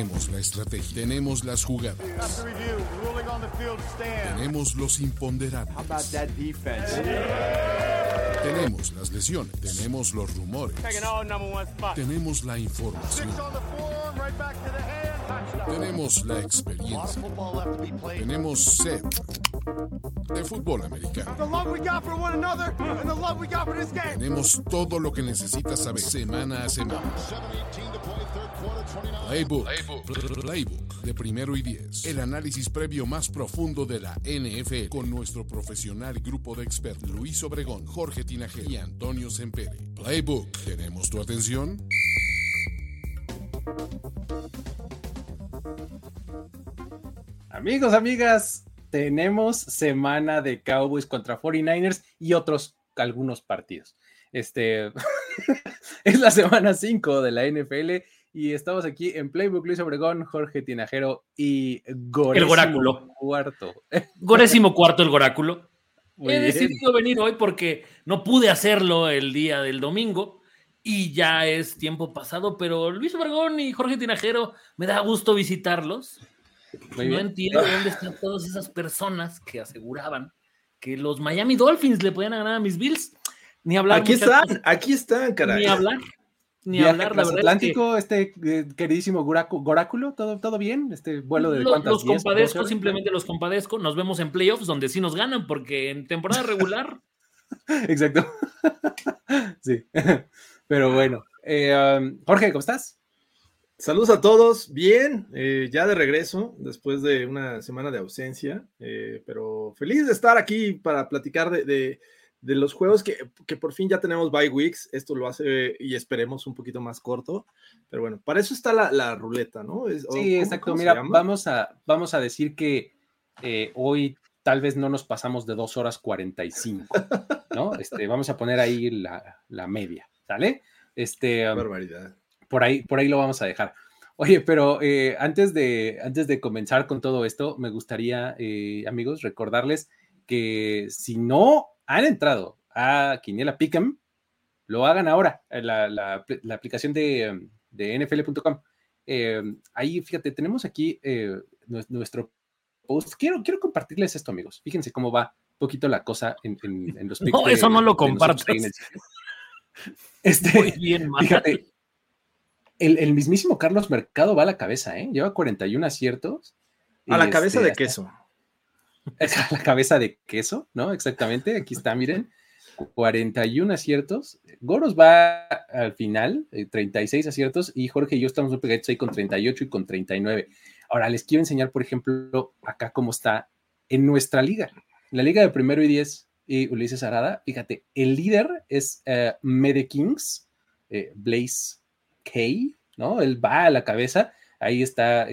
Tenemos la estrategia, tenemos las jugadas, tenemos los imponderables. Tenemos las lesiones, tenemos los rumores, tenemos la información, tenemos la experiencia, tenemos sed de fútbol americano. Tenemos todo lo que necesitas saber semana a semana. Playbook, Playbook de primero y diez. El análisis previo más profundo de la NFL con nuestro profesional grupo de expertos Luis Obregón, Jorge Tinajero y Antonio Sempere. Playbook, ¿tenemos tu atención? Amigos, amigas, tenemos semana de Cowboys contra 49ers y otros algunos partidos. Este es la semana 5 de la NFL y estamos aquí en Playbook Luis Obregón, Jorge Tinajero y Gorésimo el Goráculo. Cuarto. Gorésimo cuarto el Goráculo. He decidido venir hoy porque no pude hacerlo el día del domingo y ya es tiempo pasado, pero Luis Obregón y Jorge Tinajero me da gusto visitarlos. no entiendo dónde están todas esas personas que aseguraban que los Miami Dolphins le podían ganar a mis Bills. Ni hablar. Aquí están, aquí están, caray. Ni hablar ni hablar, la Atlántico, este eh, queridísimo Goráculo, ¿todo, ¿todo bien? Este vuelo de cuántas Los compadezco, simplemente los compadezco. Nos vemos en playoffs donde sí nos ganan, porque en temporada regular. Exacto. sí. Pero bueno. Eh, um, Jorge, ¿cómo estás? Saludos a todos, bien, eh, ya de regreso después de una semana de ausencia, pero feliz de estar aquí para platicar de de los juegos que, por fin ya tenemos bye weeks, esto lo hace y esperemos un poquito más corto, pero bueno, para eso está la, ruleta, ¿no? sí, exacto. Mira, vamos a, vamos a decir que eh, hoy tal vez no nos pasamos de dos horas 45, ¿no? Este, vamos a poner ahí la, media, ¿sale? Este, um, barbaridad. Por ahí, por ahí lo vamos a dejar. Oye, pero eh, antes, de, antes de comenzar con todo esto, me gustaría, eh, amigos, recordarles que si no han entrado a Quiniela Pick'em, lo hagan ahora, la, la, aplicación de, de NFL.com. Eh, ahí, fíjate, tenemos aquí eh, nuestro post. Quiero, quiero compartirles esto, amigos. Fíjense cómo va un poquito la cosa en, en, los No, eso no lo compartas. Este, Muy bien, fíjate, el, el, mismísimo Carlos Mercado va a la cabeza, ¿eh? Lleva 41 aciertos. A la cabeza este, de queso. La cabeza de queso, ¿no? Exactamente, aquí está, miren, 41 aciertos. Goros va al final, 36 eh, aciertos, y Jorge y yo estamos muy pegaditos ahí con 38 y con 39. Ahora les quiero enseñar, por ejemplo, acá cómo está en nuestra liga. la liga de primero y 10 y Ulises Arada, fíjate, el líder es uh, Mede Kings, eh, Blaze K, ¿no? Él va a la cabeza, ahí está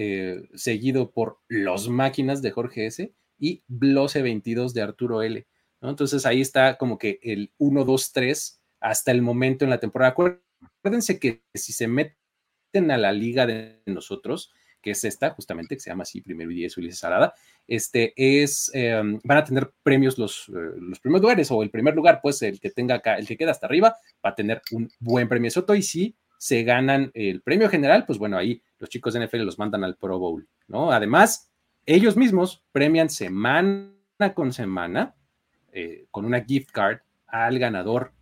seguido por los máquinas de Jorge S y Blose 22 de Arturo L. Entonces ahí está como que el 1, 2, 3 hasta el momento en la temporada. Acuérdense que si se meten a la liga de nosotros, que es esta, justamente, que se llama así, primero y diez, Ulises Salada, este es, em, van a tener premios los, eh, los primeros lugares, o el primer lugar, pues el que tenga acá, el que queda hasta arriba, va a tener un buen premio Soto, y si se ganan el premio general, pues bueno, ahí los chicos de NFL los mandan al Pro Bowl, ¿no? Además, ellos mismos premian semana con semana eh, con una gift card al ganador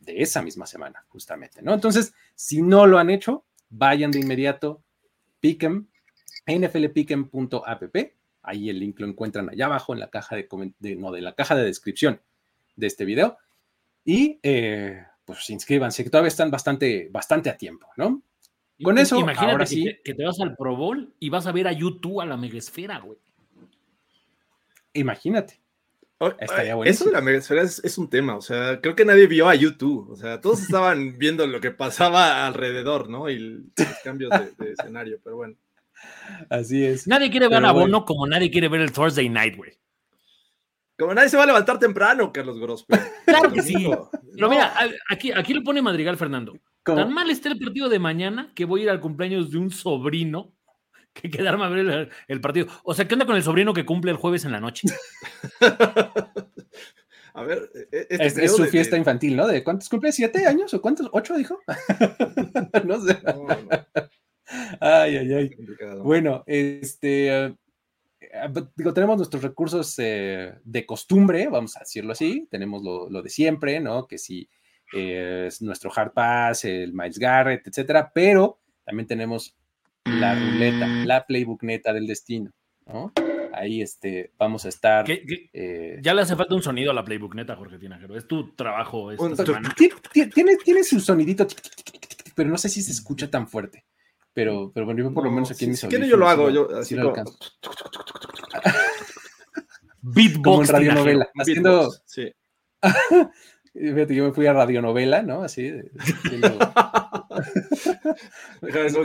de esa misma semana, justamente, ¿no? Entonces, si no lo han hecho, vayan de inmediato, piquen, nflpiquen.app, ahí el link lo encuentran allá abajo en la caja de, no, de la caja de descripción de este video, y eh, pues inscríbanse, que todavía están bastante, bastante a tiempo, ¿no? Con eso, imagínate ahora que, sí. que, te vas al Pro Bowl y vas a ver a YouTube a la megasfera, güey. Imagínate. eso de la megasfera es, un tema, o sea, creo que nadie vio a YouTube, o sea, todos estaban viendo lo que pasaba alrededor, ¿no? Y los cambios de, escenario, pero bueno. Así es. Nadie quiere ver a Bono como nadie quiere ver el Thursday Night, güey. Como nadie se va a levantar temprano, Carlos Grospe. Claro que sí. Pero mira, aquí, aquí lo pone Madrigal Fernando. Tan mal está el partido de mañana que voy a ir al cumpleaños de un sobrino que quedarme a ver el, partido. O sea, ¿qué onda con el sobrino que cumple el jueves en la noche? a ver, e, e, este es, su fiesta infantil, ¿no? ¿De cuántos cumple? ¿Siete años o cuántos? ¿Ocho dijo? no sé. Ay, ay, ay. Bueno, este, digo, tenemos nuestros recursos eh, de costumbre, vamos a decirlo así, tenemos lo, lo de siempre, ¿no? Que si eh, es nuestro hard pass, el Miles Garrett, etcétera, pero también tenemos la ruleta, la playbook neta del destino, ¿no? Ahí este, vamos a estar. Eh, ya le hace falta un sonido a la playbook neta, Jorge Tinajero. Es tu trabajo esta semana. Tiene, tiene, su sonidito, pero no sé si se escucha tan fuerte. Pero, pero bueno, yo por lo menos aquí en mis Si yo lo hago, yo así lo alcanzo. Beatbox. Como en radionovela. Haciendo. Sí. Fíjate, yo me fui a radionovela, ¿no? Así.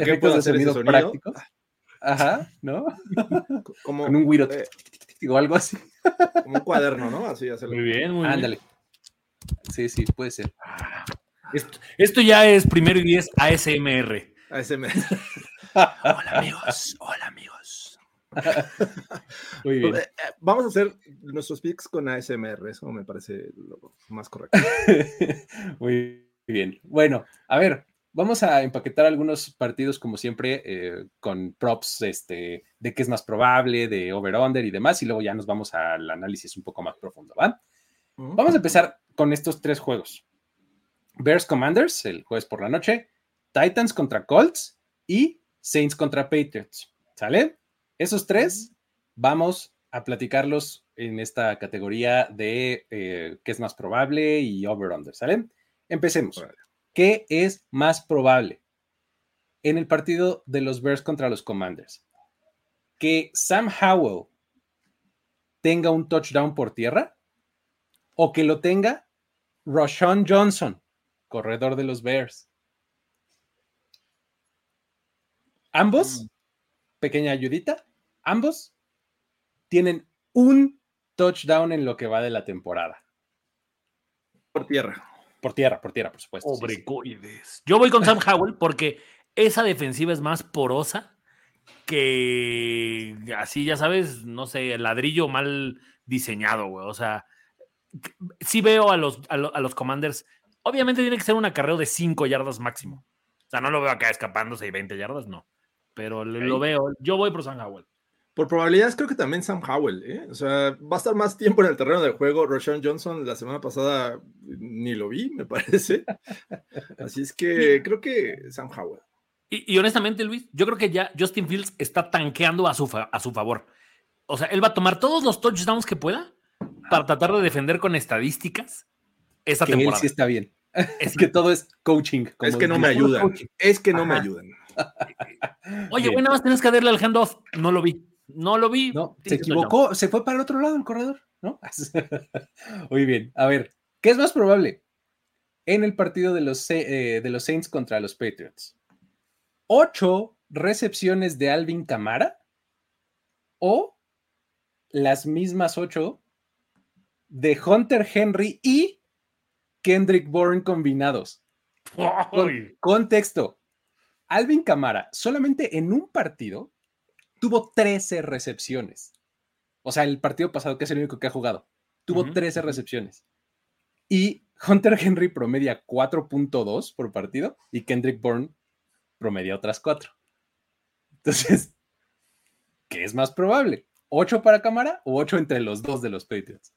¿Qué puedo hacer ese sonido? prácticos. Ajá, ¿no? Como, Con un güiro eh, o algo así. Como un cuaderno, ¿no? Así hacerlo. Muy bien, muy Ándale. Sí, sí, puede ser. Esto, esto, ya es primero y diez ASMR. ASMR. hola amigos, hola amigos. Muy bien. Eh, eh, vamos a hacer nuestros picks con ASMR, eso me parece lo más correcto. Muy bien. Bueno, a ver, vamos a empaquetar algunos partidos como siempre eh, con props este, de qué es más probable, de over-under y demás, y luego ya nos vamos al análisis un poco más profundo, ¿va? Vamos a empezar con estos tres juegos. Bears Commanders, el jueves por la noche, Titans contra Colts y Saints contra Patriots, ¿sale? Esos tres vamos a platicarlos en esta categoría de eh, qué es más probable y over-under, ¿sale? Empecemos. ¿Qué es más probable en el partido de los Bears contra los Commanders? ¿Que Sam Howell tenga un touchdown por tierra o que lo tenga Roshan Johnson, corredor de los Bears? Ambos, pequeña ayudita, ambos tienen un touchdown en lo que va de la temporada. Por tierra. Por tierra, por tierra, por supuesto. Yo voy con Sam Howell porque esa defensiva es más porosa que así, ya sabes, no sé, ladrillo mal diseñado, güey. O sea, sí veo a los, a, los Commanders. Obviamente tiene que ser un acarreo de 5 yardas máximo. O sea, no lo veo acá escapándose y 20 yardas, no. Pero lo veo. Yo voy por Sam Howell. Por probabilidades, creo que también Sam Howell, ¿eh? O sea, va a estar más tiempo en el terreno del juego. Roshan Johnson la semana pasada ni lo vi, me parece. Así es que creo que Sam Howell. Y, honestamente, Luis, yo creo que ya Justin Fields está tanqueando a su, a su favor. O sea, él va a tomar todos los touchdowns que pueda para tratar de defender con estadísticas esta temporada. Él sí está bien. Es que todo es coaching. es que no me ayudan. Es que no me ayudan. Oye, bueno, más tienes que darle al handoff. No lo vi. No lo vi. No, se equivocó, se fue para el otro lado del corredor, ¿no? Muy bien. A ver, ¿qué es más probable en el partido de los, eh, de los Saints contra los Patriots? ¿Ocho recepciones de Alvin Camara o las mismas ocho de Hunter Henry y Kendrick Bourne combinados? contexto. Alvin Camara solamente en un partido tuvo 13 recepciones. O sea, el partido pasado, que es el único que ha jugado, tuvo 13 recepciones. Y Hunter Henry promedia 4.2 por partido y Kendrick Bourne promedia otras 4. Entonces, ¿qué es más probable? ¿8 para cámara o 8 entre los dos de los Patriots?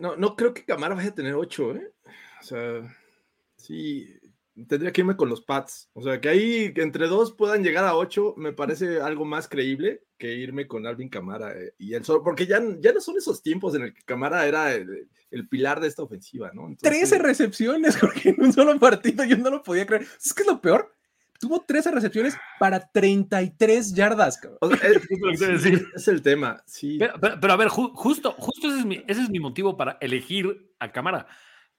no, no creo que Camara vaya a tener 8, ¿eh? O sea, sí, tendría que irme con los Pats. O sea, que ahí entre dos puedan llegar a ocho, me parece algo más creíble que irme con Alvin Camara eh, y el solo, porque ya, ya no son esos tiempos en el que Camara era el, pilar de esta ofensiva, ¿no? Trece 13 recepciones, porque en un solo partido yo no lo podía creer. ¿Es que es lo peor? Tuvo 13 recepciones para 33 yardas. es, el tema, sí. Pero, a ver, justo, justo ese es, mi, ese es mi motivo para elegir a Camara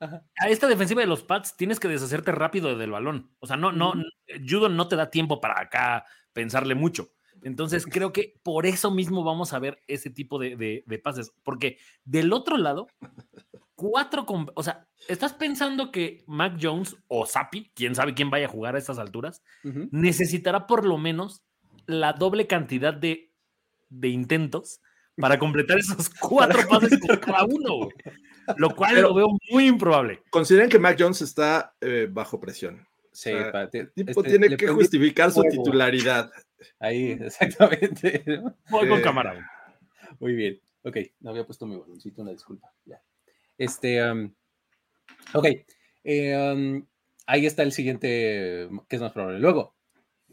a esta defensiva de los Pats tienes que deshacerte rápido del balón. O sea, no, no, Judo no te da tiempo para acá pensarle mucho. Entonces creo que por eso mismo vamos a ver ese tipo de, pases. Porque del otro lado, cuatro, o sea, estás pensando que Mac Jones o Sapi, quién sabe quién vaya a jugar a estas alturas, necesitará por lo menos la doble cantidad de, de intentos para completar esos cuatro pases por cada uno lo cual lo veo muy improbable. Consideren que Mac Jones está eh, bajo presión. Sí, O sea, te- tipo este, tiene que justificar su titularidad. Ahí, exactamente. ¿no? Voy con Eh, cámara. güey. Muy bien. Ok, no había puesto mi baloncito, una disculpa. Ya. Este, um, ok. eh, um, ahí está el siguiente, que es más probable. Luego,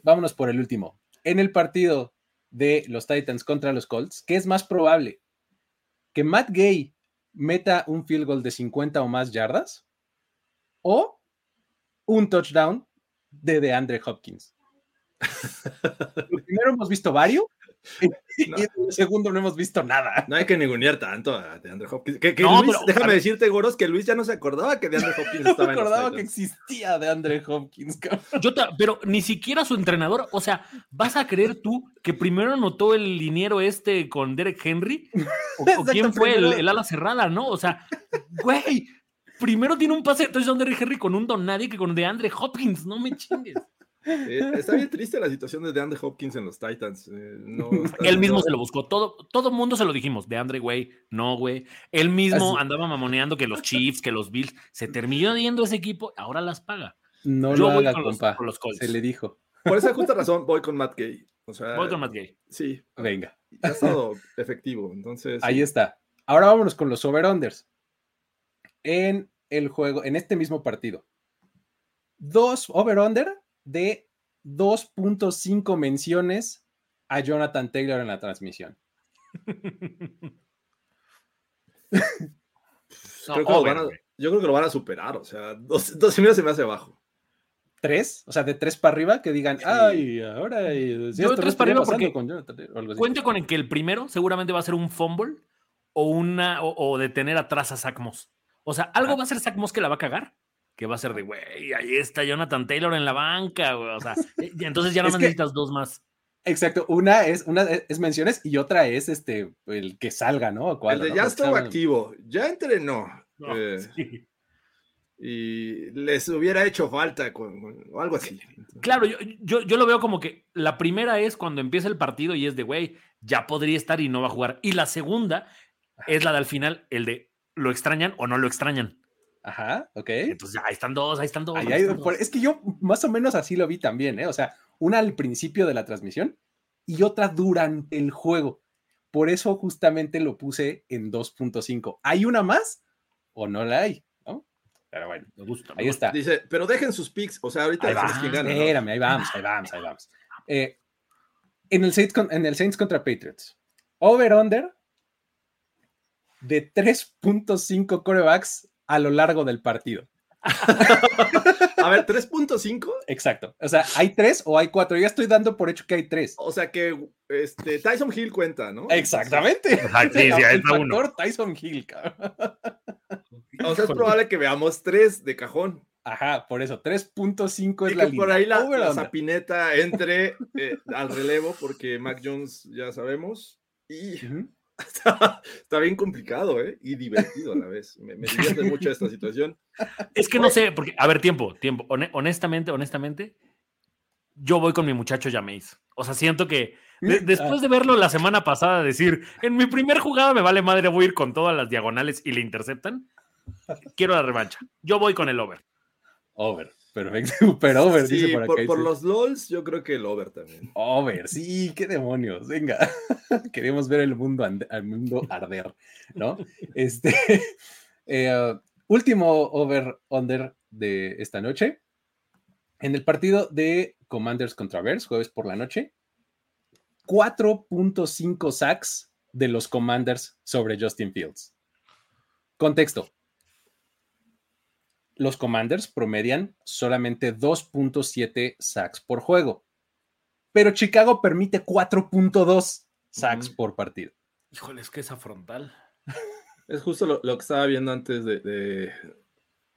vámonos por el último. En el partido de los Titans contra los Colts, ¿qué es más probable? ¿Que Matt Gay meta un field goal de 50 o más yardas? ¿O un touchdown de DeAndre Hopkins? Lo primero hemos visto varios y No. en el segundo no hemos visto nada. No hay que ningunear tanto a DeAndre Hopkins. Que, que No, Luis, pero- déjame decirte, Goros, que Luis ya no se acordaba que DeAndre Hopkins No estaba me en los acordaba que existía de Andre Hopkins. cabrón. Yo ta- pero ni siquiera su entrenador, o sea, ¿vas a creer tú que primero anotó el liniero este con Derek Henry? ¿O, Exacto, quién fue el, el ala cerrada, no? O sea, güey, primero tiene un pase de touchdown Derek Henry con un don nadie que con DeAndre Hopkins, no me chingues. Eh, está bien triste la situación de DeAndre Hopkins en los Titans. eh, no está Él mismo se lo buscó, todo, todo mundo se lo dijimos, DeAndre, güey, no, güey. Él mismo Así- andaba mamoneando que los Chiefs, que los Bills, se terminó yendo ese equipo, ahora las paga. No Yo lo voy haga, con los- con los Colts. Se le dijo. Por esa justa razón voy con Matt Gay. O sea, Voy con Matt Gay. sí, Venga, ha estado efectivo. Entonces, ahí sí. está. Ahora vámonos con los over-unders. En el juego, en este mismo partido. Dos over-under de 2.5 menciones a Jonathan Taylor en la transmisión. No, Creo que lo over, van a- güey. yo creo que lo van a superar. O sea, dos, dos y medio se me hace bajo. ¿Tres? O sea, de tres para arriba que digan, Sí. ay, ahora. eh, si Yo tres para arriba porque con Jonathan Taylor", o algo así. Cuente con el que el primero seguramente va a ser un fumble o una o, o de tener atrás a Zach Moss. O sea, algo va a ser Zach Moss que la va a cagar. Que va a ser de, güey, ahí está Jonathan Taylor en la banca, güey. O sea, eh, y entonces ya no que- necesitas dos más. Exacto, una es, una es menciones y otra es este el que salga, ¿no? Cuadro, el de ¿no? ya estuvo activo, ya entrenó. No, eh, sí. y les hubiera hecho falta con, con- o algo así. Claro, yo, yo, yo lo veo como que la primera es cuando empieza el partido y es de, güey, ya podría estar y no va a jugar. Y la segunda es la de al final, el de, ¿lo extrañan o no lo extrañan? Ajá, ok. Entonces, ahí están dos, ahí están dos. Ahí ahí están por- dos. es que yo más o menos así lo vi también, ¿eh? O sea, una al principio de la transmisión y otra durante el juego. Por eso justamente lo puse en 2.5. ¿Hay una más o no la hay? ¿no? Pero bueno, Me gusta. me ahí gusta. está. Dice, pero dejen sus picks. O sea, ahorita Ahí decimos va. quién gana. ¿no? Espérame, ahí vamos, ahí vamos, ahí vamos. Eh, en, el Saints, en el Saints contra Patriots, over-under de 3.5 corebacks a lo largo del partido. A ver, 3.5. Exacto. O sea, ¿hay tres o hay cuatro? Yo ya estoy dando por hecho que hay tres. O sea que este, Tyson Hill cuenta, ¿no? Exactamente. Sí, sí, el está uno. factor Tyson Hill, cabrón. O sea, es probable que veamos tres de cajón. Ajá, por eso, 3.5 es la que línea. por ahí la, la under. sapineta entre eh, al relevo, porque Mac Jones ya sabemos. Y Ujú. Está, está bien complicado, ¿eh? Y divertido a la vez. Me, me divierte mucho esta situación. Es que no sé, porque, a ver, tiempo, tiempo. Hone- honestamente, honestamente, yo voy con mi muchacho Jameis. O sea, siento que de- después de verlo la semana pasada decir, en mi primer jugada me vale madre, voy a ir con todas las diagonales y le interceptan, quiero la revancha. Yo voy con el over. Over, perfecto. Super over, Sí, dice por acá. por los LOLs, yo creo que el over también. Over, sí, qué demonios. Venga, queremos ver el mundo, al mundo arder, ¿no? Este, eh, último over-under de esta noche. En el partido de Commanders contra Bears, jueves por la noche, 4.5 sacks de los Commanders sobre Justin Fields. Contexto. Los Commanders promedian solamente 2.7 sacks por juego, pero Chicago permite 4.2 sacks por partido. Híjole, es que esa frontal. Es justo lo, lo que estaba viendo antes de, de-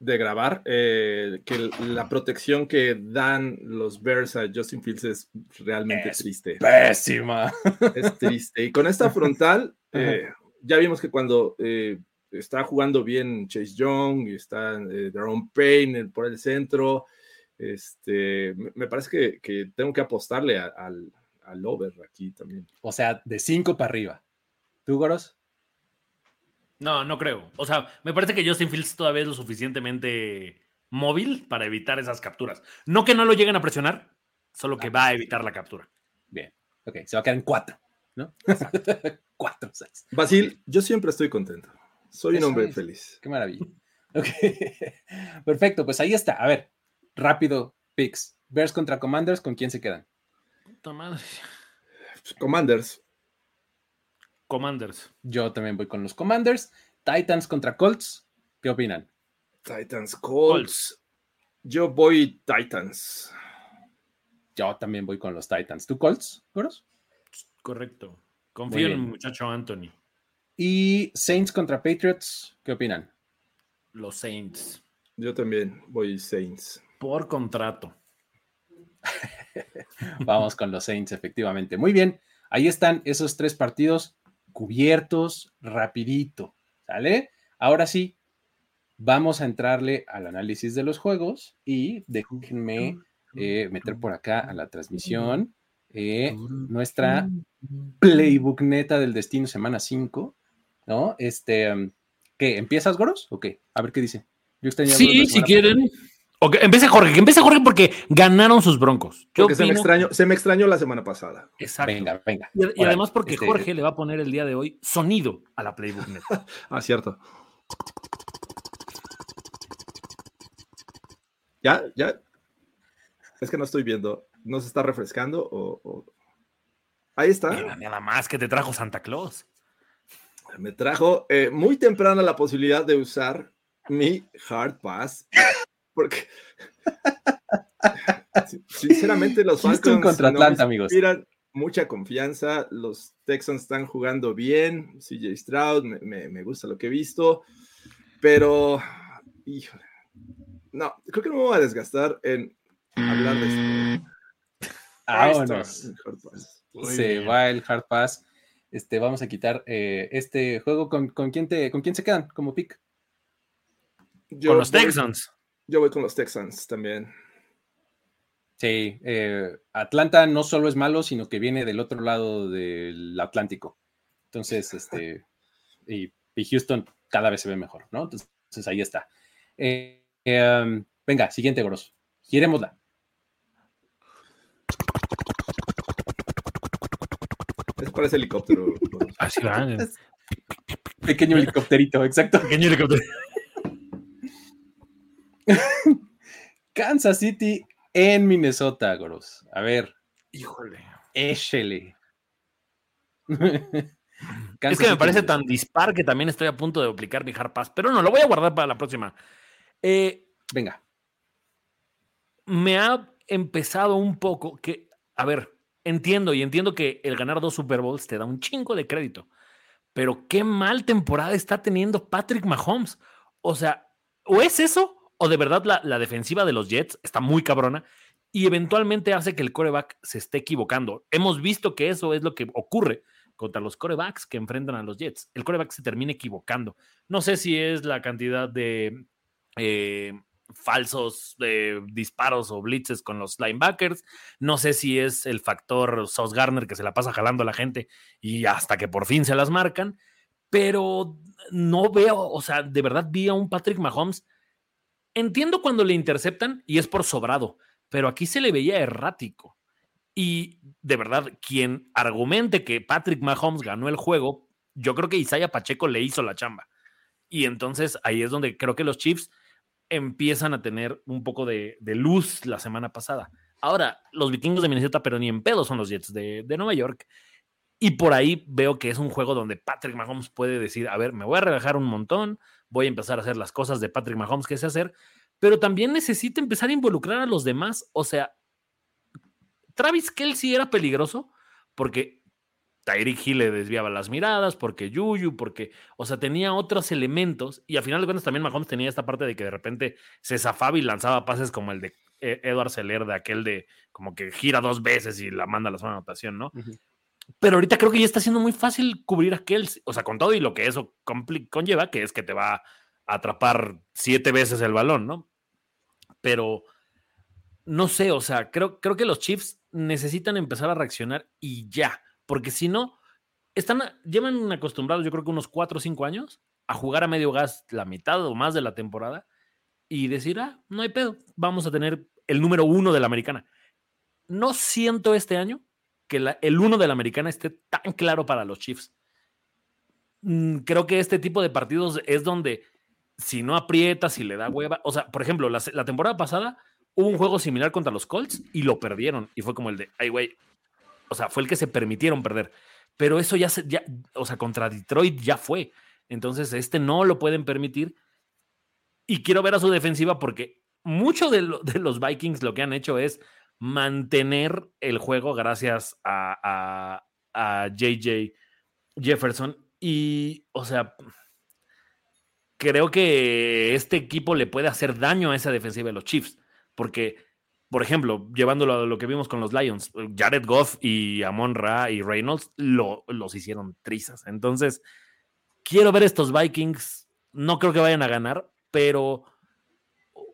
de grabar, eh, que la protección que dan los Bears a Justin Fields es realmente Es triste. Pésima. Es triste. Y con esta frontal, eh, ya vimos que cuando eh, está jugando bien Chase Young y está eh, Daron Payne por el centro, este, me, parece que, que tengo que apostarle a- al, al over aquí también. O sea, de 5 para arriba. ¿Tú, Goros? No, no creo. O sea, me parece que Justin Fields todavía es lo suficientemente móvil para evitar esas capturas. No que no lo lleguen a presionar, solo que va a evitar la captura. Bien, ok, se va a quedar en cuatro, ¿no? cuatro sacks. Basil, yo siempre estoy contento. Soy un hombre es. feliz. Qué maravilla. Ok, perfecto, pues ahí está. A ver, rápido, picks. Bears contra Commanders, ¿con quién se quedan? Puta madre. Commanders. Commanders. Yo también voy con los Commanders. Titans contra Colts, ¿qué opinan? Titans, Colts. Yo voy Titans. Yo también voy con los Titans. ¿Tú, Colts, Goros? Correcto. Confío en el muchacho Anthony. Y Saints contra Patriots, ¿qué opinan? Los Saints. Yo también voy Saints. Por contrato. Vamos con los Saints, efectivamente. Muy bien, ahí están esos tres partidos cubiertos rapidito, ¿sale? Ahora sí, vamos a entrarle al análisis de los juegos y déjenme eh, meter por acá a la transmisión eh, nuestra playbook neta del destino semana 5, ¿no? Este, um, ¿qué? ¿Empiezas, Goros? ¿O qué? A ver qué dice. Yo extrañé Sí, si quieren. Ok, empiece Jorge, que empiece Jorge porque ganaron sus broncos. Yo Porque se me, se me extrañó la semana pasada. Exacto. Venga, venga. Y, además porque este, Jorge le va a poner el día de hoy sonido a la Playbook Net. Ah, cierto. ¿Ya? ¿Ya? Es que no estoy viendo. ¿No se está refrescando o...? o- Ahí está. Mira, nada más que te trajo Santa Claus. Me trajo eh, muy temprana la posibilidad de usar mi Hard Pass. Porque... sin- Sinceramente, los Houston Falcons contra no me Atlanta, amigos. inspiran mucha confianza. Los Texans están jugando bien. CJ Stroud, me, me- me gusta lo que he visto. Pero, híjole. No, creo que no me voy a desgastar en hablar de esto. Está, Vámonos. se bien. va el Hard Pass. Este, vamos a quitar eh, este juego. ¿Con, con quién te, ¿Con quién se quedan como pick? Yo Con los voy- Texans. Yo voy con los Texans también. Sí, eh, Atlanta no solo es malo, sino que viene del otro lado del Atlántico. Entonces, este, y, y Houston cada vez se ve mejor, ¿no? Entonces, entonces, ahí está. Eh, eh, um, venga, siguiente, Goros. Girémosla. Ese helicóptero. Así van. Pequeño helicópterito, exacto. Pequeño helicóptero. Kansas City en Minnesota, Goros. A ver, Híjole. échele. es que me parece tan dispar que también estoy a punto de aplicar mi Hard Pass, pero no, lo voy a guardar para la próxima. Eh, Venga. me ha empezado un poco que, a ver, entiendo y entiendo que el ganar dos Super Bowls te da un chingo de crédito, pero qué mal temporada está teniendo Patrick Mahomes. O sea, o es eso, o de verdad la, la defensiva de los Jets está muy cabrona y eventualmente hace que el coreback se esté equivocando. Hemos visto que eso es lo que ocurre contra los corebacks que enfrentan a los Jets. El coreback se termina equivocando. No sé si es la cantidad de eh, falsos eh, disparos o blitzes con los linebackers. No sé si es el factor Sauce Garner que se la pasa jalando a la gente y hasta que por fin se las marcan. Pero no veo, o sea, de verdad vi a un Patrick Mahomes. Entiendo cuando le interceptan y es por sobrado, pero aquí se le veía errático. Y de verdad, quien argumente que Patrick Mahomes ganó el juego, yo creo que Isaiah Pacheco le hizo la chamba. Y entonces ahí es donde creo que los Chiefs empiezan a tener un poco de, luz la semana pasada. Ahora, los vikingos de Minnesota, pero ni en pedo son los Jets de, de Nueva York. Y por ahí veo que es un juego donde Patrick Mahomes puede decir, a ver, me voy a relajar un montón, voy a empezar a hacer las cosas de Patrick Mahomes que sé hacer, pero también necesita empezar a involucrar a los demás. O sea, Travis Kelsey era peligroso porque Tyreek Hill le desviaba las miradas, porque Yuyu, porque, o sea, tenía otros elementos y a final de cuentas también Mahomes tenía esta parte de que de repente se zafaba y lanzaba pases como el de eh, Edward Seller, de aquel de como que gira dos veces y la manda a la zona de anotación, ¿no? Pero ahorita creo que ya está siendo muy fácil cubrir a Kelsey, o sea, con todo y lo que eso conlleva, que es que te va a atrapar siete veces el balón, ¿no? Pero no sé, o sea, creo, creo que los Chiefs necesitan empezar a reaccionar y ya, porque si no, están, llevan acostumbrados, yo creo que unos cuatro o cinco años, a jugar a medio gas la mitad o más de la temporada y decir, ah, no hay pedo, vamos a tener el número uno de la americana. No siento este año que el uno de la americana esté tan claro para los Chiefs. Mm, creo que este tipo de partidos es donde si no aprieta, si le da hueva, o sea, por ejemplo, la, la temporada pasada hubo un juego similar contra los Colts y lo perdieron y fue como el de, ay, güey, o sea, fue el que se permitieron perder. Pero eso ya se, ya, o sea, contra Detroit ya fue. Entonces, este no lo pueden permitir. Y quiero ver a su defensiva porque mucho de, los Vikings lo que han hecho es mantener el juego gracias a, a, a JJ Jefferson. Y, o sea, creo que este equipo le puede hacer daño a esa defensiva de los Chiefs. Porque por ejemplo, llevándolo a lo que vimos con los Lions, Jared Goff y Amon Ra y Reynolds lo, los hicieron trizas. Entonces, quiero ver estos Vikings. No creo que vayan a ganar, pero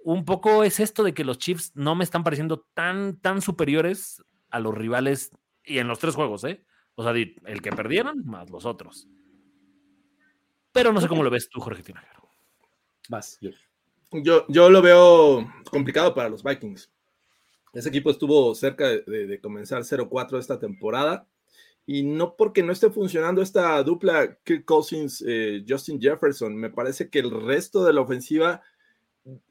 un poco es esto de que los Chiefs no me están pareciendo tan, tan superiores a los rivales y en los tres juegos, ¿eh? O sea, el que perdieron más los otros. Pero no sé cómo lo ves tú, Jorge Tinajero. Vas, yo, yo lo veo complicado para los Vikings. Ese equipo estuvo cerca de, comenzar 0-4 esta temporada. Y no porque no esté funcionando esta dupla Kirk Cousins, eh, Justin Jefferson, me parece que el resto de la ofensiva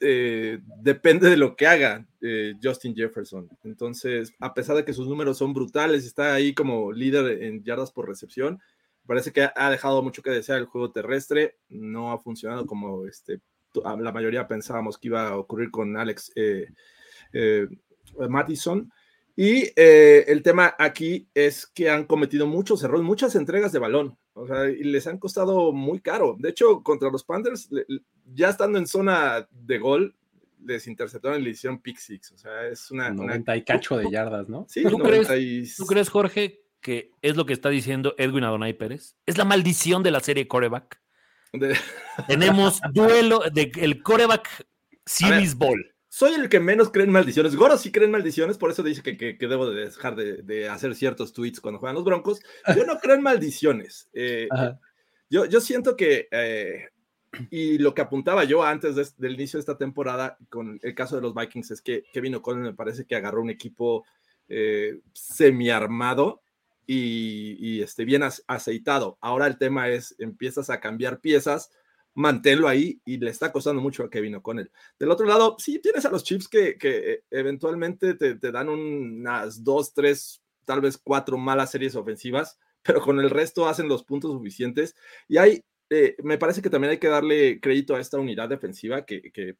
eh, depende de lo que haga eh, Justin Jefferson. Entonces, a pesar de que sus números son brutales, está ahí como líder en yardas por recepción, parece que ha dejado mucho que desear el juego terrestre, no ha funcionado como este, la mayoría pensábamos que iba a ocurrir con Alex Madison. Y eh, el tema aquí es que han cometido muchos errores, muchas entregas de balón, o sea, y les han costado muy caro. De hecho, contra los Panthers, ya estando en zona de gol, les interceptaron y le hicieron pick six. O sea, es una. 90 y cacho de yardas, ¿no? Sí, ¿Tú, crees, ¿Tú crees, Jorge, que es lo que está diciendo Edwin Adonai Pérez? Es la maldición de la serie coreback. Tenemos duelo de el coreback Series Ball soy el que menos cree en maldiciones. Goro sí cree en maldiciones, por eso dice que, que, debo de dejar de, hacer ciertos tweets cuando juegan los Broncos. Yo no creo en maldiciones. Eh, yo, yo siento que, eh, y lo que apuntaba yo antes del inicio de esta temporada con el caso de los Vikings es que Kevin O'Connell me parece que agarró un equipo eh, semi-armado y, y este, bien aceitado. Ahora el tema es, empiezas a cambiar piezas manténlo ahí y le está costando mucho a Kevin O'Connell. Del otro lado, sí tienes a los Chiefs que, que eventualmente te, te, dan unas dos, tres, tal vez cuatro malas series ofensivas, pero con el resto hacen los puntos suficientes. Y hay, eh, me parece que también hay que darle crédito a esta unidad defensiva que, que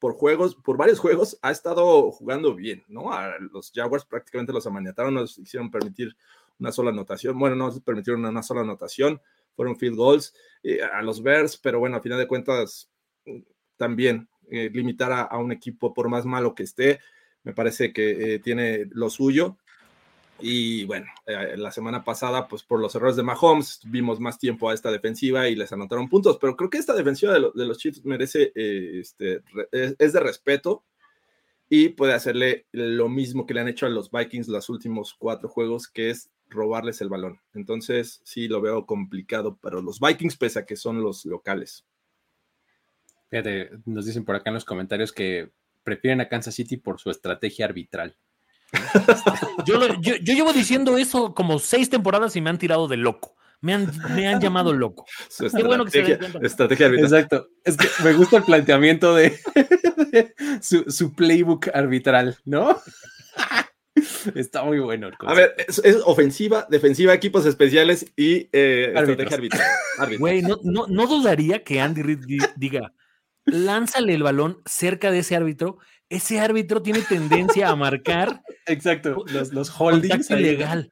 por juegos, por varios juegos, ha estado jugando bien, ¿no? A los Jaguars prácticamente los amaniataron, nos hicieron permitir una sola anotación, bueno, no permitieron una sola anotación fueron field goals eh, a los Bears, pero bueno, a final de cuentas también eh, limitar a, un equipo por más malo que esté, me parece que eh, tiene lo suyo. Y bueno, la semana pasada, pues por los errores de Mahomes, vimos más tiempo a esta defensiva y les anotaron puntos, pero creo que esta defensiva de, los Chiefs merece, este, es, de respeto y puede hacerle lo mismo que le han hecho a los Vikings los últimos cuatro juegos, que es robarles el balón. Entonces, sí lo veo complicado para los Vikings, pese a que son los locales. Fíjate, nos dicen por acá en los comentarios que prefieren a Kansas City por su estrategia arbitral. yo, llevo diciendo eso como seis temporadas y me han tirado de loco. Me han, me han llamado loco. Qué bueno que se estrategia arbitral. Exacto. Es que me gusta el planteamiento de, su, su, playbook arbitral, ¿no? Está muy bueno. a ver, es, ofensiva, defensiva, equipos especiales y eh, estrategia arbitral. Güey, no, no, dudaría que Andy Reid diga, lánzale el balón cerca de ese árbitro. Ese árbitro tiene tendencia a marcar. Exacto, los, los holdings. ilegal.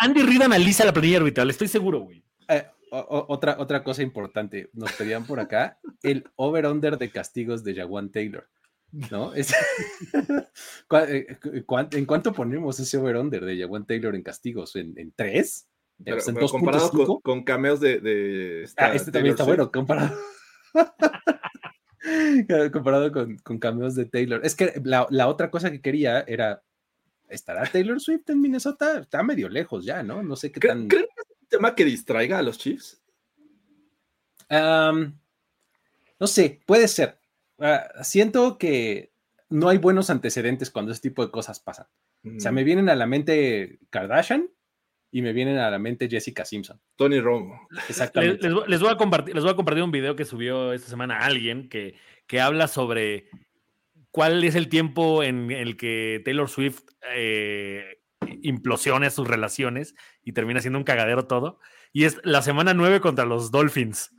Andy Reid analiza la planilla arbitral, estoy seguro, güey. Eh, otra, otra cosa importante, nos pedían por acá el over-under de castigos de Jaguan Taylor. ¿No? Es, eh, ¿En cuánto ponemos ese over-under de Jaguan Taylor en castigos? ¿En, tres? Pero, comparado con, cameos de... ah, este también está bueno, comparado. comparado con, con, cameos de Taylor. Es que la, la, otra cosa que quería era, ¿estará Taylor Swift en Minnesota? Está medio lejos ya, ¿no? No sé qué tan... ¿Creen que es un tema que distraiga a los Chiefs? Um, no sé, puede ser. Ah, siento que no hay buenos antecedentes cuando ese tipo de cosas pasan. O sea, me vienen a la mente Kardashian y me vienen a la mente Jessica Simpson. Tony Romo. Exactamente. Les, voy a compartir, les voy a compartir un video que subió esta semana alguien que, que habla sobre cuál es el tiempo en, el que Taylor Swift eh, implosiona sus relaciones y termina siendo un cagadero todo. Y es la semana 9 contra los Dolphins.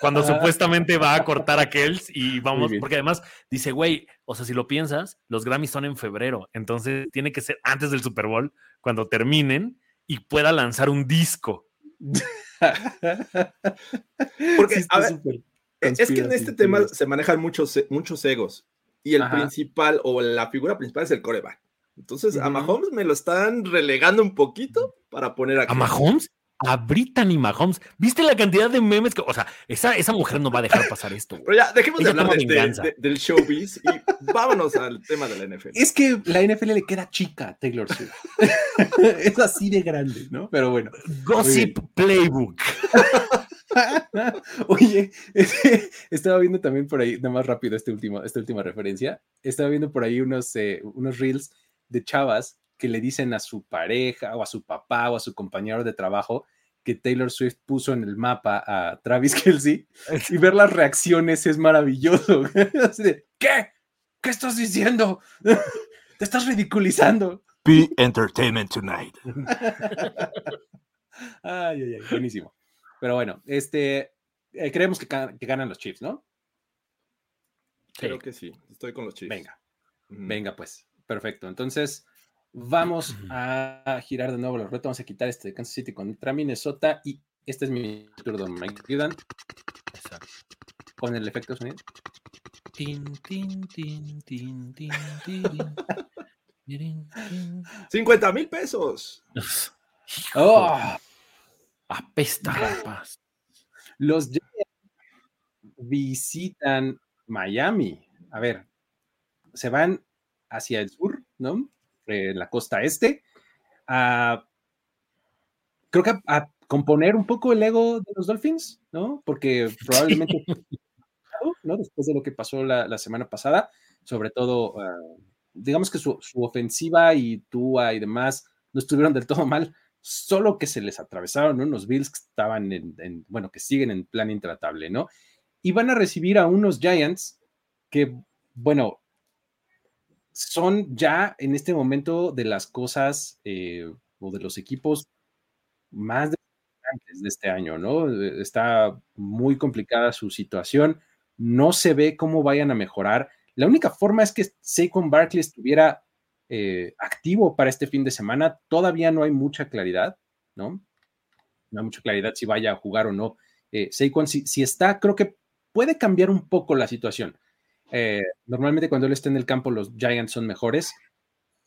Cuando ah. supuestamente va a cortar a Kells y vamos, porque además dice, güey, o sea, si lo piensas, los Grammys son en febrero, entonces tiene que ser antes del Super Bowl, cuando terminen y pueda lanzar un disco. porque, a ver, es que en este tema se manejan muchos, muchos egos y el principal o la figura principal es el coreback. Entonces, a Mahomes me lo están relegando un poquito para poner aquí. ¿A Mahomes? A Brittany Mahomes. ¿Viste la cantidad de memes que, o sea, esa, esa mujer no va a dejar pasar esto? Pero ya, dejemos de hablar de, del showbiz y vámonos al tema de la NFL. Es que la NFL le queda chica a Taylor Swift. es así de grande, ¿no? Pero bueno. Gossip Playbook. Oye, estaba viendo también por ahí, nada más rápido este último, esta última referencia. Estaba viendo por ahí unos, eh, unos reels de chavas que le dicen a su pareja o a su papá o a su compañero de trabajo que Taylor Swift puso en el mapa a Travis Kelsey y ver las reacciones es maravilloso. ¿Qué? ¿Qué estás diciendo? Te estás ridiculizando. Be entertainment tonight. ay, ay, ay, buenísimo. Pero bueno, este, eh, creemos que, que, ganan los Chiefs, ¿no? Creo que sí, estoy con los Chiefs. Venga, venga pues, perfecto. Entonces, Vamos a girar de nuevo los retos. Vamos a quitar este de Kansas City contra Minnesota. Y este es mi turno, Mike ayudan? Con el efecto sonido. Tin, tin, tin, tin, tin, tin. 50 mil pesos. Oh, apesta, rapaz. Los visitan Miami. A ver, se van hacia el sur, ¿no? En la costa este, a, creo que a, componer un poco el ego de los Dolphins, ¿no? Porque probablemente, ¿no? Después de lo que pasó la, semana pasada, sobre todo, ah, digamos que su, ofensiva y Tua y demás no estuvieron del todo mal, solo que se les atravesaron unos Bills que estaban en, bueno, que siguen en plan intratable, ¿no? Y van a recibir a unos Giants que, bueno, son ya en este momento de las cosas eh, o de los equipos más de este año, ¿no? Eh, está muy complicada su situación, no se ve cómo vayan a mejorar. La única forma es que Saquon Barkley estuviera eh, activo para este fin de semana. Todavía no hay mucha claridad, ¿no? No hay mucha claridad si vaya a jugar o no. Saquon, si está, creo que puede cambiar un poco la situación. Eh, normalmente cuando él está en el campo los Giants son mejores.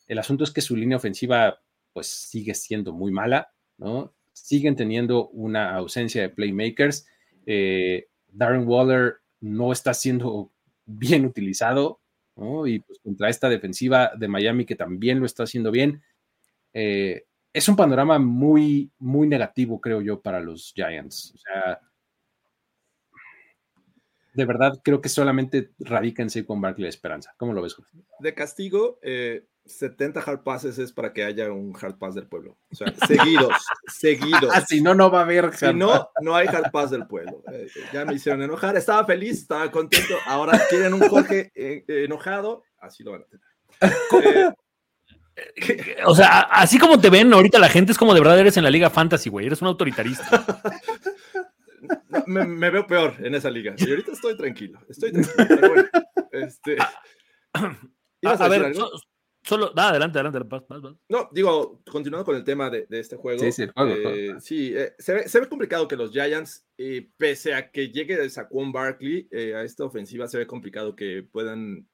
El asunto es que su línea ofensiva pues sigue siendo muy mala, ¿no? Siguen teniendo una ausencia de playmakers. Eh, Darren Waller no está siendo bien utilizado, ¿no? Y pues contra esta defensiva de Miami que también lo está haciendo bien, eh, es un panorama muy, muy negativo, creo yo, para los Giants. O sea, de verdad creo que solamente radica en Saquon Barkley la esperanza. ¿Cómo lo ves, Jorge? De castigo, 70 eh, hard passes es para que haya un hard pass del pueblo. O sea, seguidos, seguidos. Ah, si no, no va a haber. Si no, no hay hard pass del pueblo. Eh, ya me hicieron enojar. Estaba feliz, estaba contento. Ahora quieren un Jorge eh, enojado. Así lo van a tener. o sea, así como te ven ahorita la gente es como de verdad eres en la Liga Fantasy, güey. Eres un autoritarista. me, veo peor en esa liga. Y ahorita estoy tranquilo, estoy tranquilo. Pero bueno, este, a, ver, solo, adelante, adelante, No, digo, continuando con el tema de, este juego. Sí, sí, eh, sí eh, se, ve, se, ve, complicado que los Giants, eh, pese a que llegue el Saquon Barkley a esta ofensiva, se ve complicado que puedan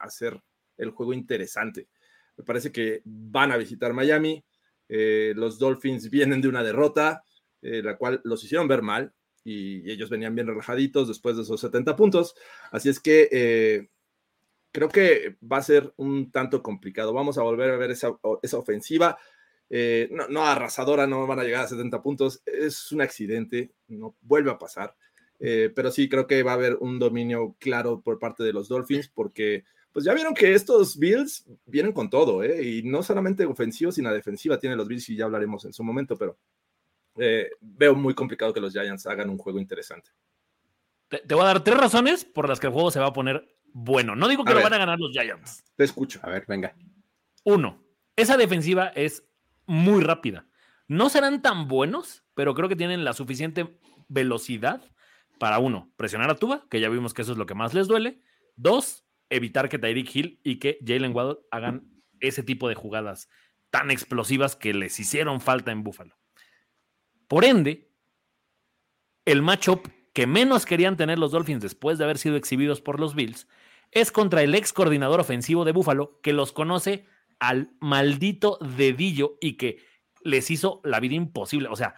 hacer el juego interesante. Me parece que van a visitar Miami. los Dolphins vienen de una derrota, la cual los hicieron ver mal y, ellos venían bien relajaditos después de esos 70 puntos. Así es que eh, creo que va a ser un tanto complicado. Vamos a volver a ver esa, esa ofensiva. Eh, no, arrasadora, no van a llegar a 70 puntos. Es un accidente, no vuelve a pasar. Eh, pero sí creo que va a haber un dominio claro por parte de los Dolphins porque pues ya vieron que estos Bills vienen con todo, ¿eh? y no solamente ofensivo, sino defensiva tienen los Bills y ya hablaremos en su momento, pero eh, veo muy complicado que los Giants hagan un juego interesante. Te, voy a dar tres razones por las que el juego se va a poner bueno. No digo que lo van a ganar los Giants. Te escucho. A ver, venga. Uno, esa defensiva es muy rápida. No serán tan buenos, pero creo que tienen la suficiente velocidad para uno, presionar a Tuba, que ya vimos que eso es lo que más les duele. Dos, evitar que Tyreek Hill y que Jalen Waddle hagan ese tipo de jugadas tan explosivas que les hicieron falta en Buffalo. Por ende, el matchup que menos querían tener los Dolphins después de haber sido exhibidos por los Bills es contra el ex coordinador ofensivo de Buffalo que los conoce al maldito dedillo y que les hizo la vida imposible. O sea,